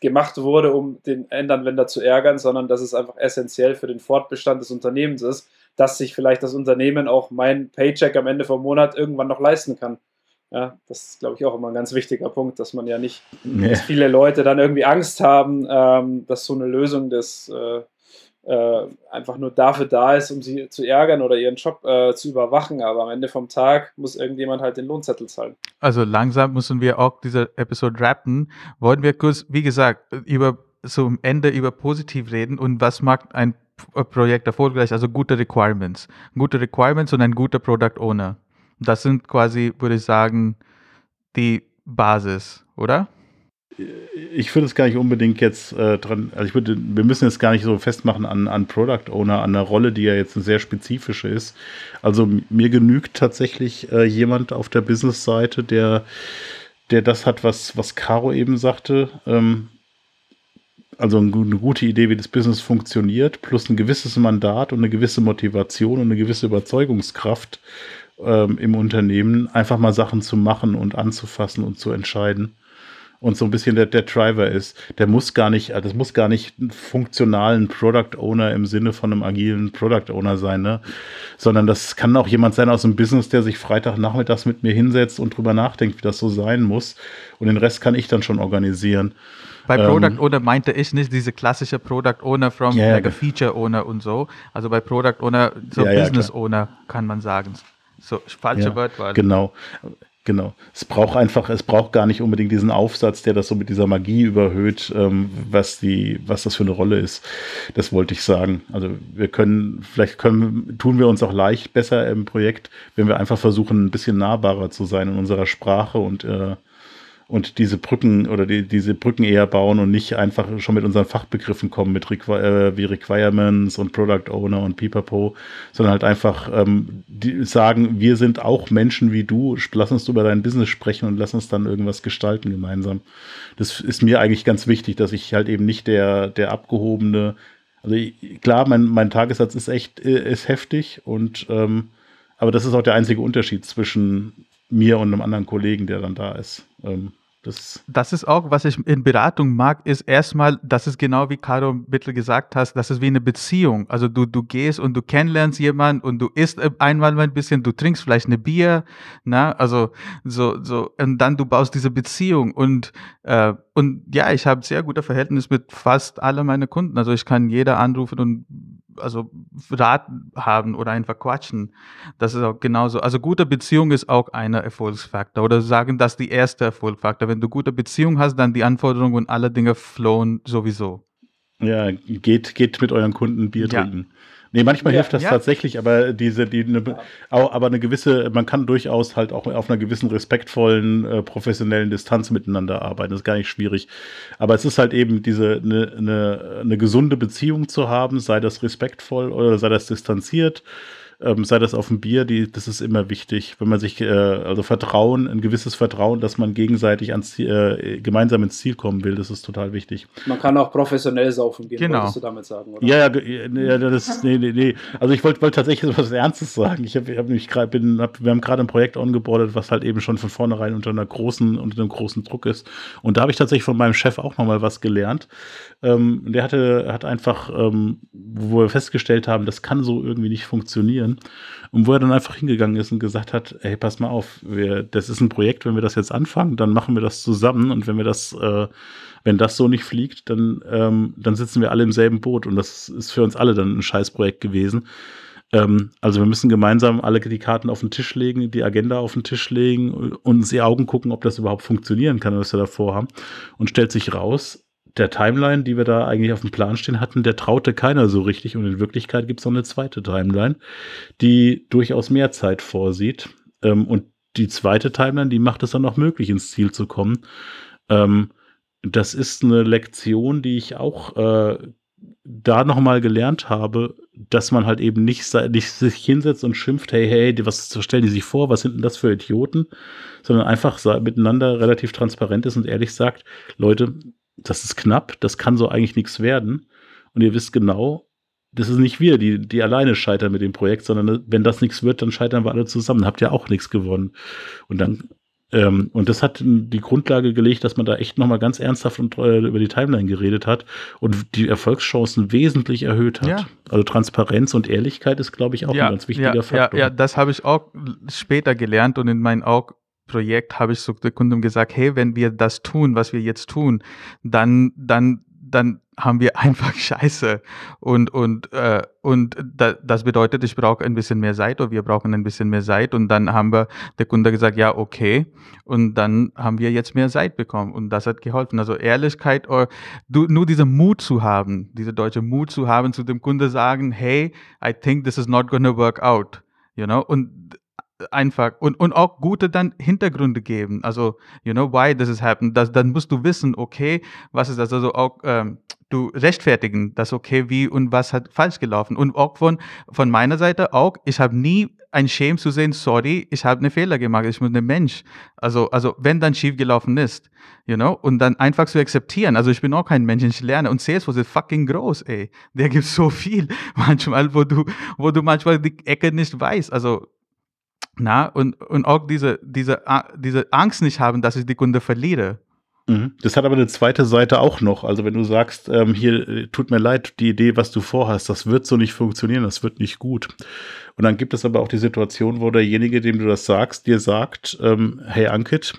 gemacht wurde, um den Endanwender zu ärgern, sondern dass es einfach essentiell für den Fortbestand des Unternehmens ist, dass sich vielleicht das Unternehmen auch mein Paycheck am Ende vom Monat irgendwann noch leisten kann. Ja, das ist, glaube ich, auch immer ein ganz wichtiger Punkt, dass man ja nicht, nee. dass viele Leute dann irgendwie Angst haben, ähm, dass so eine Lösung des äh, äh, einfach nur dafür da ist, um sie zu ärgern oder ihren Job äh, zu überwachen. Aber am Ende vom Tag muss irgendjemand halt den Lohnzettel zahlen. Also langsam müssen wir auch diese Episode rappen. Wollen wir kurz, wie gesagt, über so am Ende über positiv reden und was macht ein Projekt erfolgreich? Also gute Requirements. Gute Requirements und ein guter Product Owner. Das sind quasi, würde ich sagen, die Basis, oder? ich würde es gar nicht unbedingt jetzt äh, dran, also ich würde, wir müssen jetzt gar nicht so festmachen an, an Product Owner, an einer Rolle, die ja jetzt eine sehr spezifische ist. Also mir genügt tatsächlich äh, jemand auf der Business-Seite, der, der das hat, was, was Caro eben sagte. Ähm, also eine gute Idee, wie das Business funktioniert, plus ein gewisses Mandat und eine gewisse Motivation und eine gewisse Überzeugungskraft ähm, im Unternehmen, einfach mal Sachen zu machen und anzufassen und zu entscheiden und so ein bisschen der, der Driver ist. Der muss gar nicht, das muss gar nicht einen funktionalen Product Owner im Sinne von einem agilen Product Owner sein, ne? Sondern das kann auch jemand sein aus dem Business, der sich Freitagnachmittags mit mir hinsetzt und drüber nachdenkt, wie das so sein muss. Und den Rest kann ich dann schon organisieren. Bei Product ähm, Owner meinte ich nicht diese klassische Product Owner from yeah, like a Feature Owner und so. Also bei Product Owner, so ja, Business ja, Owner kann man sagen. So falsche ja, Wörtwahl. Genau. Genau. Es braucht einfach, es braucht gar nicht unbedingt diesen Aufsatz, der das so mit dieser Magie überhöht, ähm, was die, was das für eine Rolle ist. Das wollte ich sagen. Also wir können, vielleicht können, tun wir uns auch leicht besser im Projekt, wenn wir einfach versuchen, ein bisschen nahbarer zu sein in unserer Sprache und äh, und diese Brücken oder die, diese Brücken eher bauen und nicht einfach schon mit unseren Fachbegriffen kommen, mit Requ äh, wie Requirements und Product Owner und Pipapo, sondern halt einfach ähm, die sagen, wir sind auch Menschen wie du, lass uns über dein Business sprechen und lass uns dann irgendwas gestalten gemeinsam. Das ist mir eigentlich ganz wichtig, dass ich halt eben nicht der, der abgehobene, also ich, klar, mein, mein Tagessatz ist echt, äh, ist heftig und ähm, aber das ist auch der einzige Unterschied zwischen mir und einem anderen Kollegen, der dann da ist. Ähm, das, das ist auch, was ich in Beratung mag, ist erstmal, das ist genau wie Caro Bittel gesagt hast, das ist wie eine Beziehung. Also du, du gehst und du kennenlernst jemanden und du isst einmal mal ein bisschen, du trinkst vielleicht eine Bier, na, also so, so, und dann du baust diese Beziehung und, äh, und ja, ich habe sehr gute Verhältnis mit fast alle meine Kunden. Also ich kann jeder anrufen und also Rat haben oder einfach quatschen. Das ist auch genauso. Also gute Beziehung ist auch ein Erfolgsfaktor oder sagen das die erste Erfolgsfaktor. Wenn du gute Beziehung hast, dann die Anforderungen und alle Dinge flohen sowieso. Ja, geht, geht mit euren Kunden Bier ja. trinken. Nee, manchmal ja, hilft das ja. tatsächlich, aber diese, die, ne, auch, aber eine gewisse, man kann durchaus halt auch auf einer gewissen respektvollen, äh, professionellen Distanz miteinander arbeiten. Das ist gar nicht schwierig. Aber es ist halt eben diese, eine, eine, eine gesunde Beziehung zu haben, sei das respektvoll oder sei das distanziert ähm, sei das auf dem Bier, die, das ist immer wichtig, wenn man sich, äh, also Vertrauen, ein gewisses Vertrauen, dass man gegenseitig ans Ziel, äh, gemeinsam ins Ziel kommen will, das ist total wichtig. Man kann auch professionell saufen gehen, genau. wolltest du damit sagen, oder? Ja, ja, ja das, nee, nee, nee. Also ich wollte wollt tatsächlich was Ernstes sagen. Ich habe hab mich gerade, hab, wir haben gerade ein Projekt ongeboardet, was halt eben schon von vornherein unter einer großen, unter einem großen Druck ist. Und da habe ich tatsächlich von meinem Chef auch nochmal was gelernt. Ähm, der hatte, hat einfach, ähm, wo wir festgestellt haben, das kann so irgendwie nicht funktionieren funktionieren. Und wo er dann einfach hingegangen ist und gesagt hat, hey, pass mal auf, wir, das ist ein Projekt, wenn wir das jetzt anfangen, dann machen wir das zusammen und wenn wir das, äh, wenn das so nicht fliegt, dann, ähm, dann sitzen wir alle im selben Boot und das ist für uns alle dann ein Scheißprojekt gewesen. Ähm, also wir müssen gemeinsam alle die Karten auf den Tisch legen, die Agenda auf den Tisch legen und uns die Augen gucken, ob das überhaupt funktionieren kann, was wir davor haben. Und stellt sich raus, der Timeline, die wir da eigentlich auf dem Plan stehen hatten, der traute keiner so richtig. Und in Wirklichkeit gibt es noch eine zweite Timeline, die durchaus mehr Zeit vorsieht. Ähm, und die zweite Timeline, die macht es dann auch möglich, ins Ziel zu kommen. Ähm, das ist eine Lektion, die ich auch äh, da nochmal gelernt habe, dass man halt eben nicht, nicht sich hinsetzt und schimpft, hey, hey, was stellen die sich vor, was sind denn das für Idioten, sondern einfach miteinander relativ transparent ist und ehrlich sagt, Leute, das ist knapp, das kann so eigentlich nichts werden. Und ihr wisst genau, das ist nicht wir, die, die alleine scheitern mit dem Projekt, sondern wenn das nichts wird, dann scheitern wir alle zusammen. Habt ihr auch nichts gewonnen. Und dann, ähm, und das hat die Grundlage gelegt, dass man da echt nochmal ganz ernsthaft und, äh, über die Timeline geredet hat und die Erfolgschancen wesentlich erhöht hat. Ja. Also Transparenz und Ehrlichkeit ist, glaube ich, auch ja, ein ganz wichtiger ja, Faktor. Ja, ja, das habe ich auch später gelernt und in meinen Augen Projekt habe ich zu den Kunden gesagt, hey, wenn wir das tun, was wir jetzt tun, dann, dann, dann haben wir einfach Scheiße. Und, und, äh, und da, das bedeutet, ich brauche ein bisschen mehr Zeit oder wir brauchen ein bisschen mehr Zeit. Und dann haben wir der Kunde gesagt, ja, okay. Und dann haben wir jetzt mehr Zeit bekommen. Und das hat geholfen. Also Ehrlichkeit, oder du, nur diesen Mut zu haben, diese deutsche Mut zu haben, zu dem Kunde sagen, hey, I think this is not gonna work out. You know? Und einfach und, und auch gute dann Hintergründe geben. Also, you know, why this is happened. Das, dann musst du wissen, okay, was ist das? Also auch ähm, du rechtfertigen, das okay, wie und was hat falsch gelaufen. Und auch von, von meiner Seite auch, ich habe nie ein Shame zu sehen, sorry, ich habe einen Fehler gemacht, ich bin ein Mensch. Also, also wenn dann schief gelaufen ist, you know, und dann einfach zu akzeptieren. Also ich bin auch kein Mensch, ich lerne und Salesforce ist fucking groß, ey. Der gibt so viel manchmal, wo du, wo du manchmal die Ecke nicht weißt. Also na, und, und auch diese, diese, diese Angst nicht haben, dass ich die Kunde verliere. Mhm. Das hat aber eine zweite Seite auch noch. Also wenn du sagst, ähm, hier äh, tut mir leid, die Idee, was du vorhast, das wird so nicht funktionieren, das wird nicht gut. Und dann gibt es aber auch die Situation, wo derjenige, dem du das sagst, dir sagt, ähm, hey Ankit,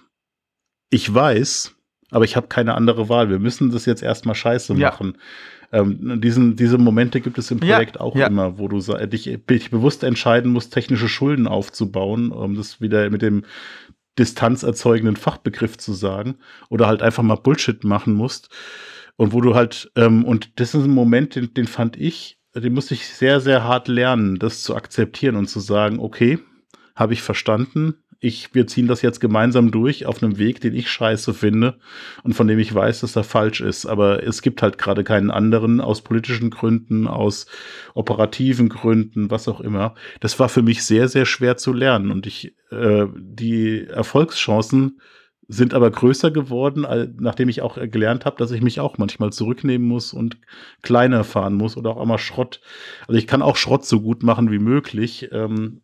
ich weiß, aber ich habe keine andere Wahl. Wir müssen das jetzt erstmal scheiße machen. Ja. Ähm, diesen, diese Momente gibt es im Projekt ja, auch ja. immer, wo du dich, dich, bewusst entscheiden musst, technische Schulden aufzubauen, um das wieder mit dem distanzerzeugenden Fachbegriff zu sagen, oder halt einfach mal Bullshit machen musst. Und wo du halt, ähm, und das ist ein Moment, den, den fand ich, den musste ich sehr, sehr hart lernen, das zu akzeptieren und zu sagen, okay, habe ich verstanden, ich, wir ziehen das jetzt gemeinsam durch auf einem Weg, den ich scheiße finde und von dem ich weiß, dass er falsch ist. Aber es gibt halt gerade keinen anderen aus politischen Gründen, aus operativen Gründen, was auch immer. Das war für mich sehr, sehr schwer zu lernen und ich, äh, die Erfolgschancen sind aber größer geworden, nachdem ich auch gelernt habe, dass ich mich auch manchmal zurücknehmen muss und kleiner fahren muss oder auch einmal Schrott. Also ich kann auch Schrott so gut machen wie möglich. Ähm,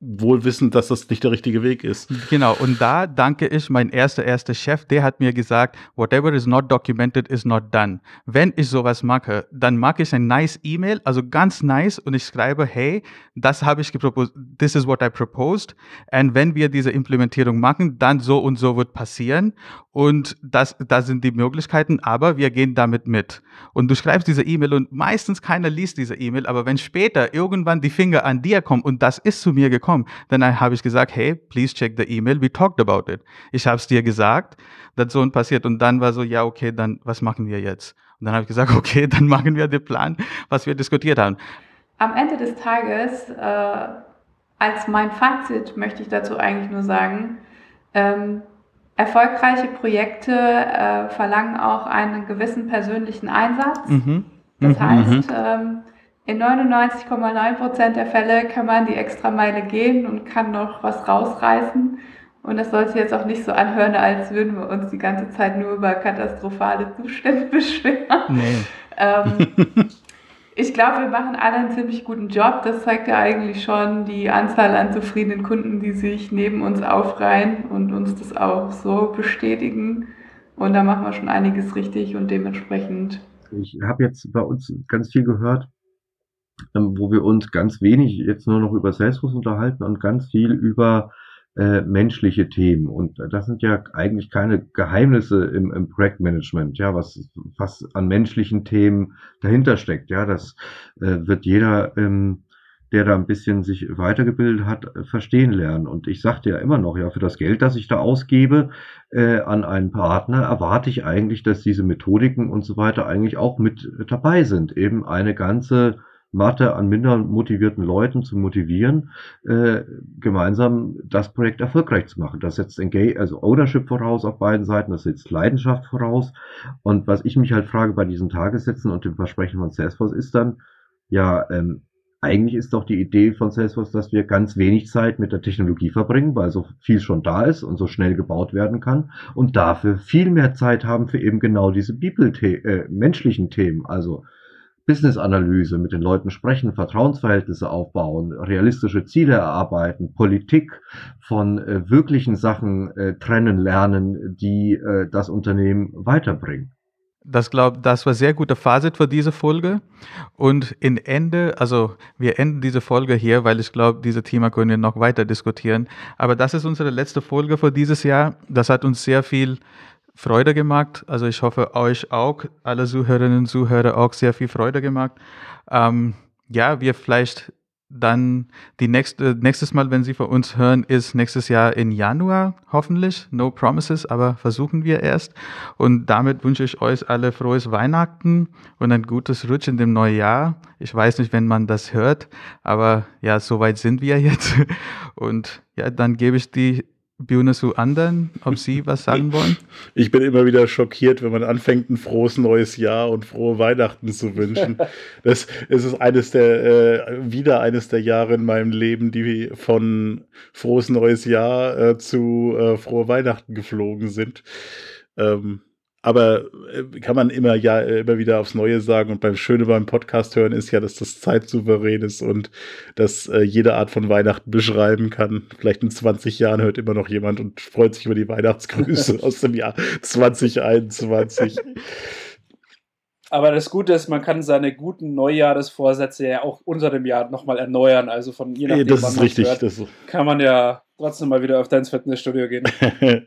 wohl wissend, dass das nicht der richtige Weg ist. Genau, und da danke ich mein erster, erster Chef, der hat mir gesagt, whatever is not documented is not done. Wenn ich sowas mache, dann mache ich ein nice E-Mail, also ganz nice, und ich schreibe, hey, das habe ich geproposed, this is what I proposed, und wenn wir diese Implementierung machen, dann so und so wird passieren, und das, das sind die Möglichkeiten, aber wir gehen damit mit. Und du schreibst diese E-Mail und meistens keiner liest diese E-Mail, aber wenn später irgendwann die Finger an dir kommen und das ist zu mir gekommen, gekommen. Dann habe ich gesagt, hey, please check the email, we talked about it. Ich habe es dir gesagt, dass so ein passiert. Und dann war so, ja, okay, dann was machen wir jetzt? Und dann habe ich gesagt, okay, dann machen wir den Plan, was wir diskutiert haben. Am Ende des Tages, äh, als mein Fazit möchte ich dazu eigentlich nur sagen, ähm, erfolgreiche Projekte äh, verlangen auch einen gewissen persönlichen Einsatz. Mhm. Das mhm. heißt, mhm. ähm, in 99,9 Prozent der Fälle kann man die Extrameile gehen und kann noch was rausreißen. Und das soll sich jetzt auch nicht so anhören, als würden wir uns die ganze Zeit nur über katastrophale Zustände beschweren. Nee. Ähm, ich glaube, wir machen alle einen ziemlich guten Job. Das zeigt ja eigentlich schon die Anzahl an zufriedenen Kunden, die sich neben uns aufreihen und uns das auch so bestätigen. Und da machen wir schon einiges richtig und dementsprechend. Ich habe jetzt bei uns ganz viel gehört, wo wir uns ganz wenig jetzt nur noch über Salesforce unterhalten und ganz viel über äh, menschliche Themen. Und das sind ja eigentlich keine Geheimnisse im, im Projektmanagement, ja, was, was an menschlichen Themen dahinter steckt. Ja, das äh, wird jeder, ähm, der da ein bisschen sich weitergebildet hat, verstehen lernen. Und ich sagte ja immer noch, ja, für das Geld, das ich da ausgebe äh, an einen Partner, erwarte ich eigentlich, dass diese Methodiken und so weiter eigentlich auch mit dabei sind. Eben eine ganze Mathe an minder motivierten Leuten zu motivieren, äh, gemeinsam das Projekt erfolgreich zu machen. Das setzt Engage, also Ownership voraus auf beiden Seiten, das setzt Leidenschaft voraus. Und was ich mich halt frage bei diesen Tagessätzen und dem Versprechen von Salesforce ist dann, ja, ähm, eigentlich ist doch die Idee von Salesforce, dass wir ganz wenig Zeit mit der Technologie verbringen, weil so viel schon da ist und so schnell gebaut werden kann und dafür viel mehr Zeit haben für eben genau diese People äh, menschlichen Themen, also Business-Analyse, mit den Leuten sprechen, Vertrauensverhältnisse aufbauen, realistische Ziele erarbeiten, Politik von äh, wirklichen Sachen äh, trennen lernen, die äh, das Unternehmen weiterbringen. Das glaube, das war sehr guter Fazit für diese Folge. Und in Ende, also wir enden diese Folge hier, weil ich glaube, dieses Thema können wir noch weiter diskutieren. Aber das ist unsere letzte Folge für dieses Jahr. Das hat uns sehr viel Freude gemacht. Also ich hoffe, euch auch, alle Zuhörerinnen und Zuhörer auch sehr viel Freude gemacht. Ähm, ja, wir vielleicht dann die nächste, nächstes Mal, wenn Sie von uns hören, ist nächstes Jahr in Januar, hoffentlich. No promises, aber versuchen wir erst. Und damit wünsche ich euch alle frohes Weihnachten und ein gutes Rutsch in dem neuen Jahr. Ich weiß nicht, wenn man das hört, aber ja, soweit sind wir jetzt. Und ja, dann gebe ich die Bühne zu anderen, ob Sie was sagen wollen? Ich bin immer wieder schockiert, wenn man anfängt, ein frohes neues Jahr und frohe Weihnachten zu wünschen. Das, es ist eines der, äh, wieder eines der Jahre in meinem Leben, die von frohes neues Jahr äh, zu äh, frohe Weihnachten geflogen sind. Ähm, aber äh, kann man immer ja immer wieder aufs Neue sagen. Und beim Schöne beim Podcast hören ist ja, dass das zeitsouverän ist und dass äh, jede Art von Weihnachten beschreiben kann. Vielleicht in 20 Jahren hört immer noch jemand und freut sich über die Weihnachtsgrüße aus dem Jahr 2021. Aber das Gute ist, man kann seine guten Neujahresvorsätze ja auch unter dem Jahr nochmal erneuern. Also von je nachdem, das ist richtig, hört, das kann man ja trotzdem mal wieder öfter ins Fitnessstudio gehen.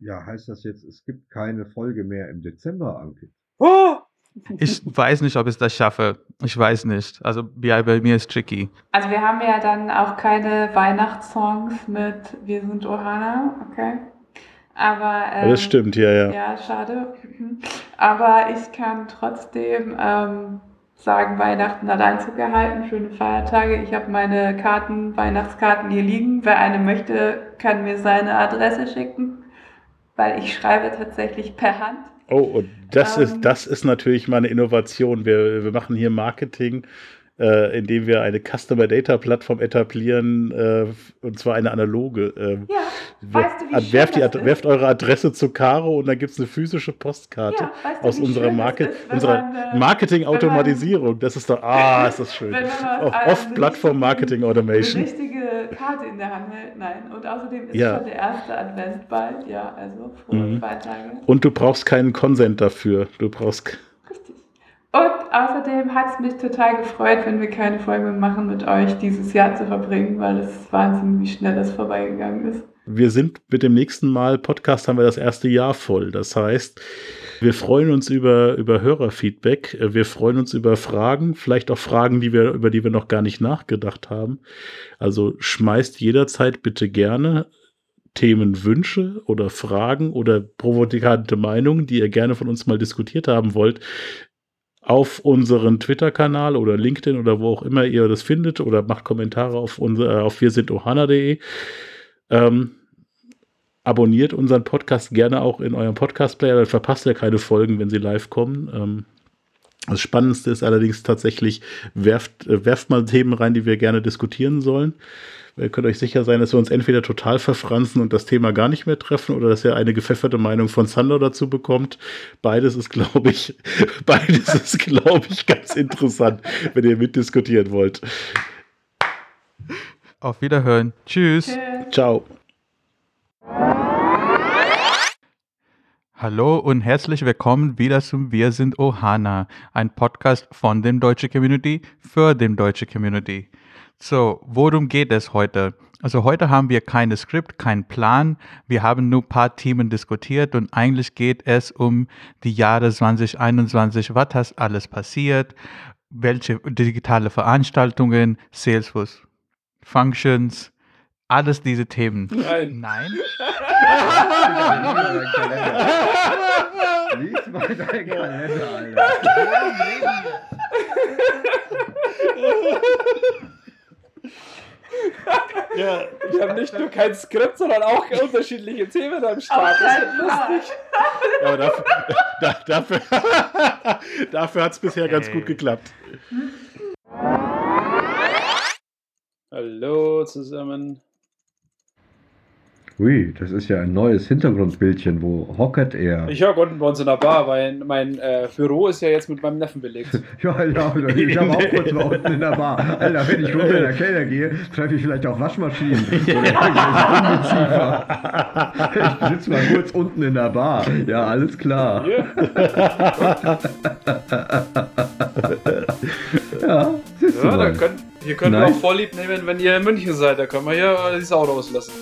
Ja, heißt das jetzt, es gibt keine Folge mehr im Dezember, Anke? Oh! Ich weiß nicht, ob ich das schaffe. Ich weiß nicht. Also ja, bei mir ist tricky. Also wir haben ja dann auch keine Weihnachtssongs mit Wir sind Ohana, okay? Aber ähm, das stimmt, ja, ja. Ja, schade. Aber ich kann trotzdem ähm, sagen, Weihnachten hat Einzug erhalten, schöne Feiertage. Ich habe meine Karten, Weihnachtskarten hier liegen. Wer eine möchte, kann mir seine Adresse schicken weil ich schreibe tatsächlich per Hand. Oh, und das, ähm, ist, das ist natürlich mal eine Innovation. Wir, wir machen hier Marketing äh, indem wir eine Customer Data Plattform etablieren, äh, und zwar eine analoge. Äh, ja, weißt du, wie werft, die, werft eure Adresse zu Caro und dann gibt es eine physische Postkarte ja, weißt du, aus unserer, Market, ist, unserer äh, Marketing-Automatisierung. Das ist doch, ah, ist das schön. Off-Plattform-Marketing Automation. Eine richtige Karte in der Hand hält, nein. Und außerdem ist ja. schon der erste Advent bald, ja, also frohe mhm. zwei Tage. Und du brauchst keinen Consent dafür. Du brauchst und außerdem hat es mich total gefreut, wenn wir keine Folge machen, mit euch dieses Jahr zu verbringen, weil es Wahnsinn, wie schnell das vorbeigegangen ist. Wir sind mit dem nächsten Mal Podcast haben wir das erste Jahr voll. Das heißt, wir freuen uns über, über Hörerfeedback. Wir freuen uns über Fragen, vielleicht auch Fragen, die wir, über die wir noch gar nicht nachgedacht haben. Also schmeißt jederzeit bitte gerne Themenwünsche oder Fragen oder provokante Meinungen, die ihr gerne von uns mal diskutiert haben wollt, auf unseren Twitter-Kanal oder LinkedIn oder wo auch immer ihr das findet oder macht Kommentare auf, unser, auf wir sind ohana.de. Ähm, abonniert unseren Podcast gerne auch in eurem Podcast-Player, dann verpasst ihr keine Folgen, wenn sie live kommen. Ähm, das Spannendste ist allerdings tatsächlich, werft, äh, werft mal Themen rein, die wir gerne diskutieren sollen. Ihr könnt euch sicher sein, dass wir uns entweder total verfranzen und das Thema gar nicht mehr treffen oder dass ihr eine gepfefferte Meinung von Sander dazu bekommt. Beides ist, glaube ich, beides ist, glaube ich, ganz interessant, wenn ihr mitdiskutieren wollt. Auf Wiederhören. Tschüss. Ciao. Hallo und herzlich willkommen wieder zum Wir sind Ohana, ein Podcast von dem Deutsche Community für den Deutsche Community. So, worum geht es heute? Also heute haben wir kein Skript, keinen Plan. Wir haben nur ein paar Themen diskutiert und eigentlich geht es um die Jahre 2021. Was ist alles passiert? Welche digitale Veranstaltungen, Salesforce Functions, alles diese Themen. Nein. Nein? Lies mal deinen Kalender, Alter. Ja, Wir haben nicht nur kein Skript, sondern auch unterschiedliche Themen am Start. Das ist lustig. aber dafür, da, dafür, dafür hat es bisher ganz Ey. gut geklappt. Hallo zusammen. Ui, das ist ja ein neues Hintergrundbildchen. Wo hockert er? Ich hocke unten bei uns in der Bar, weil mein äh, Büro ist ja jetzt mit meinem Neffen belegt. Ja, ja, ich habe auch kurz mal unten in der Bar. Alter, wenn ich runter in der Keller gehe, treffe ich vielleicht auch Waschmaschinen. Oder. Ich sitze mal kurz unten in der Bar. Ja, alles klar. Ja, siehst du Ja, da mal. könnt, hier könnt ihr Nice. auch Vorlieb nehmen, wenn ihr in München seid. Da können wir hier äh, die Sau rauslassen.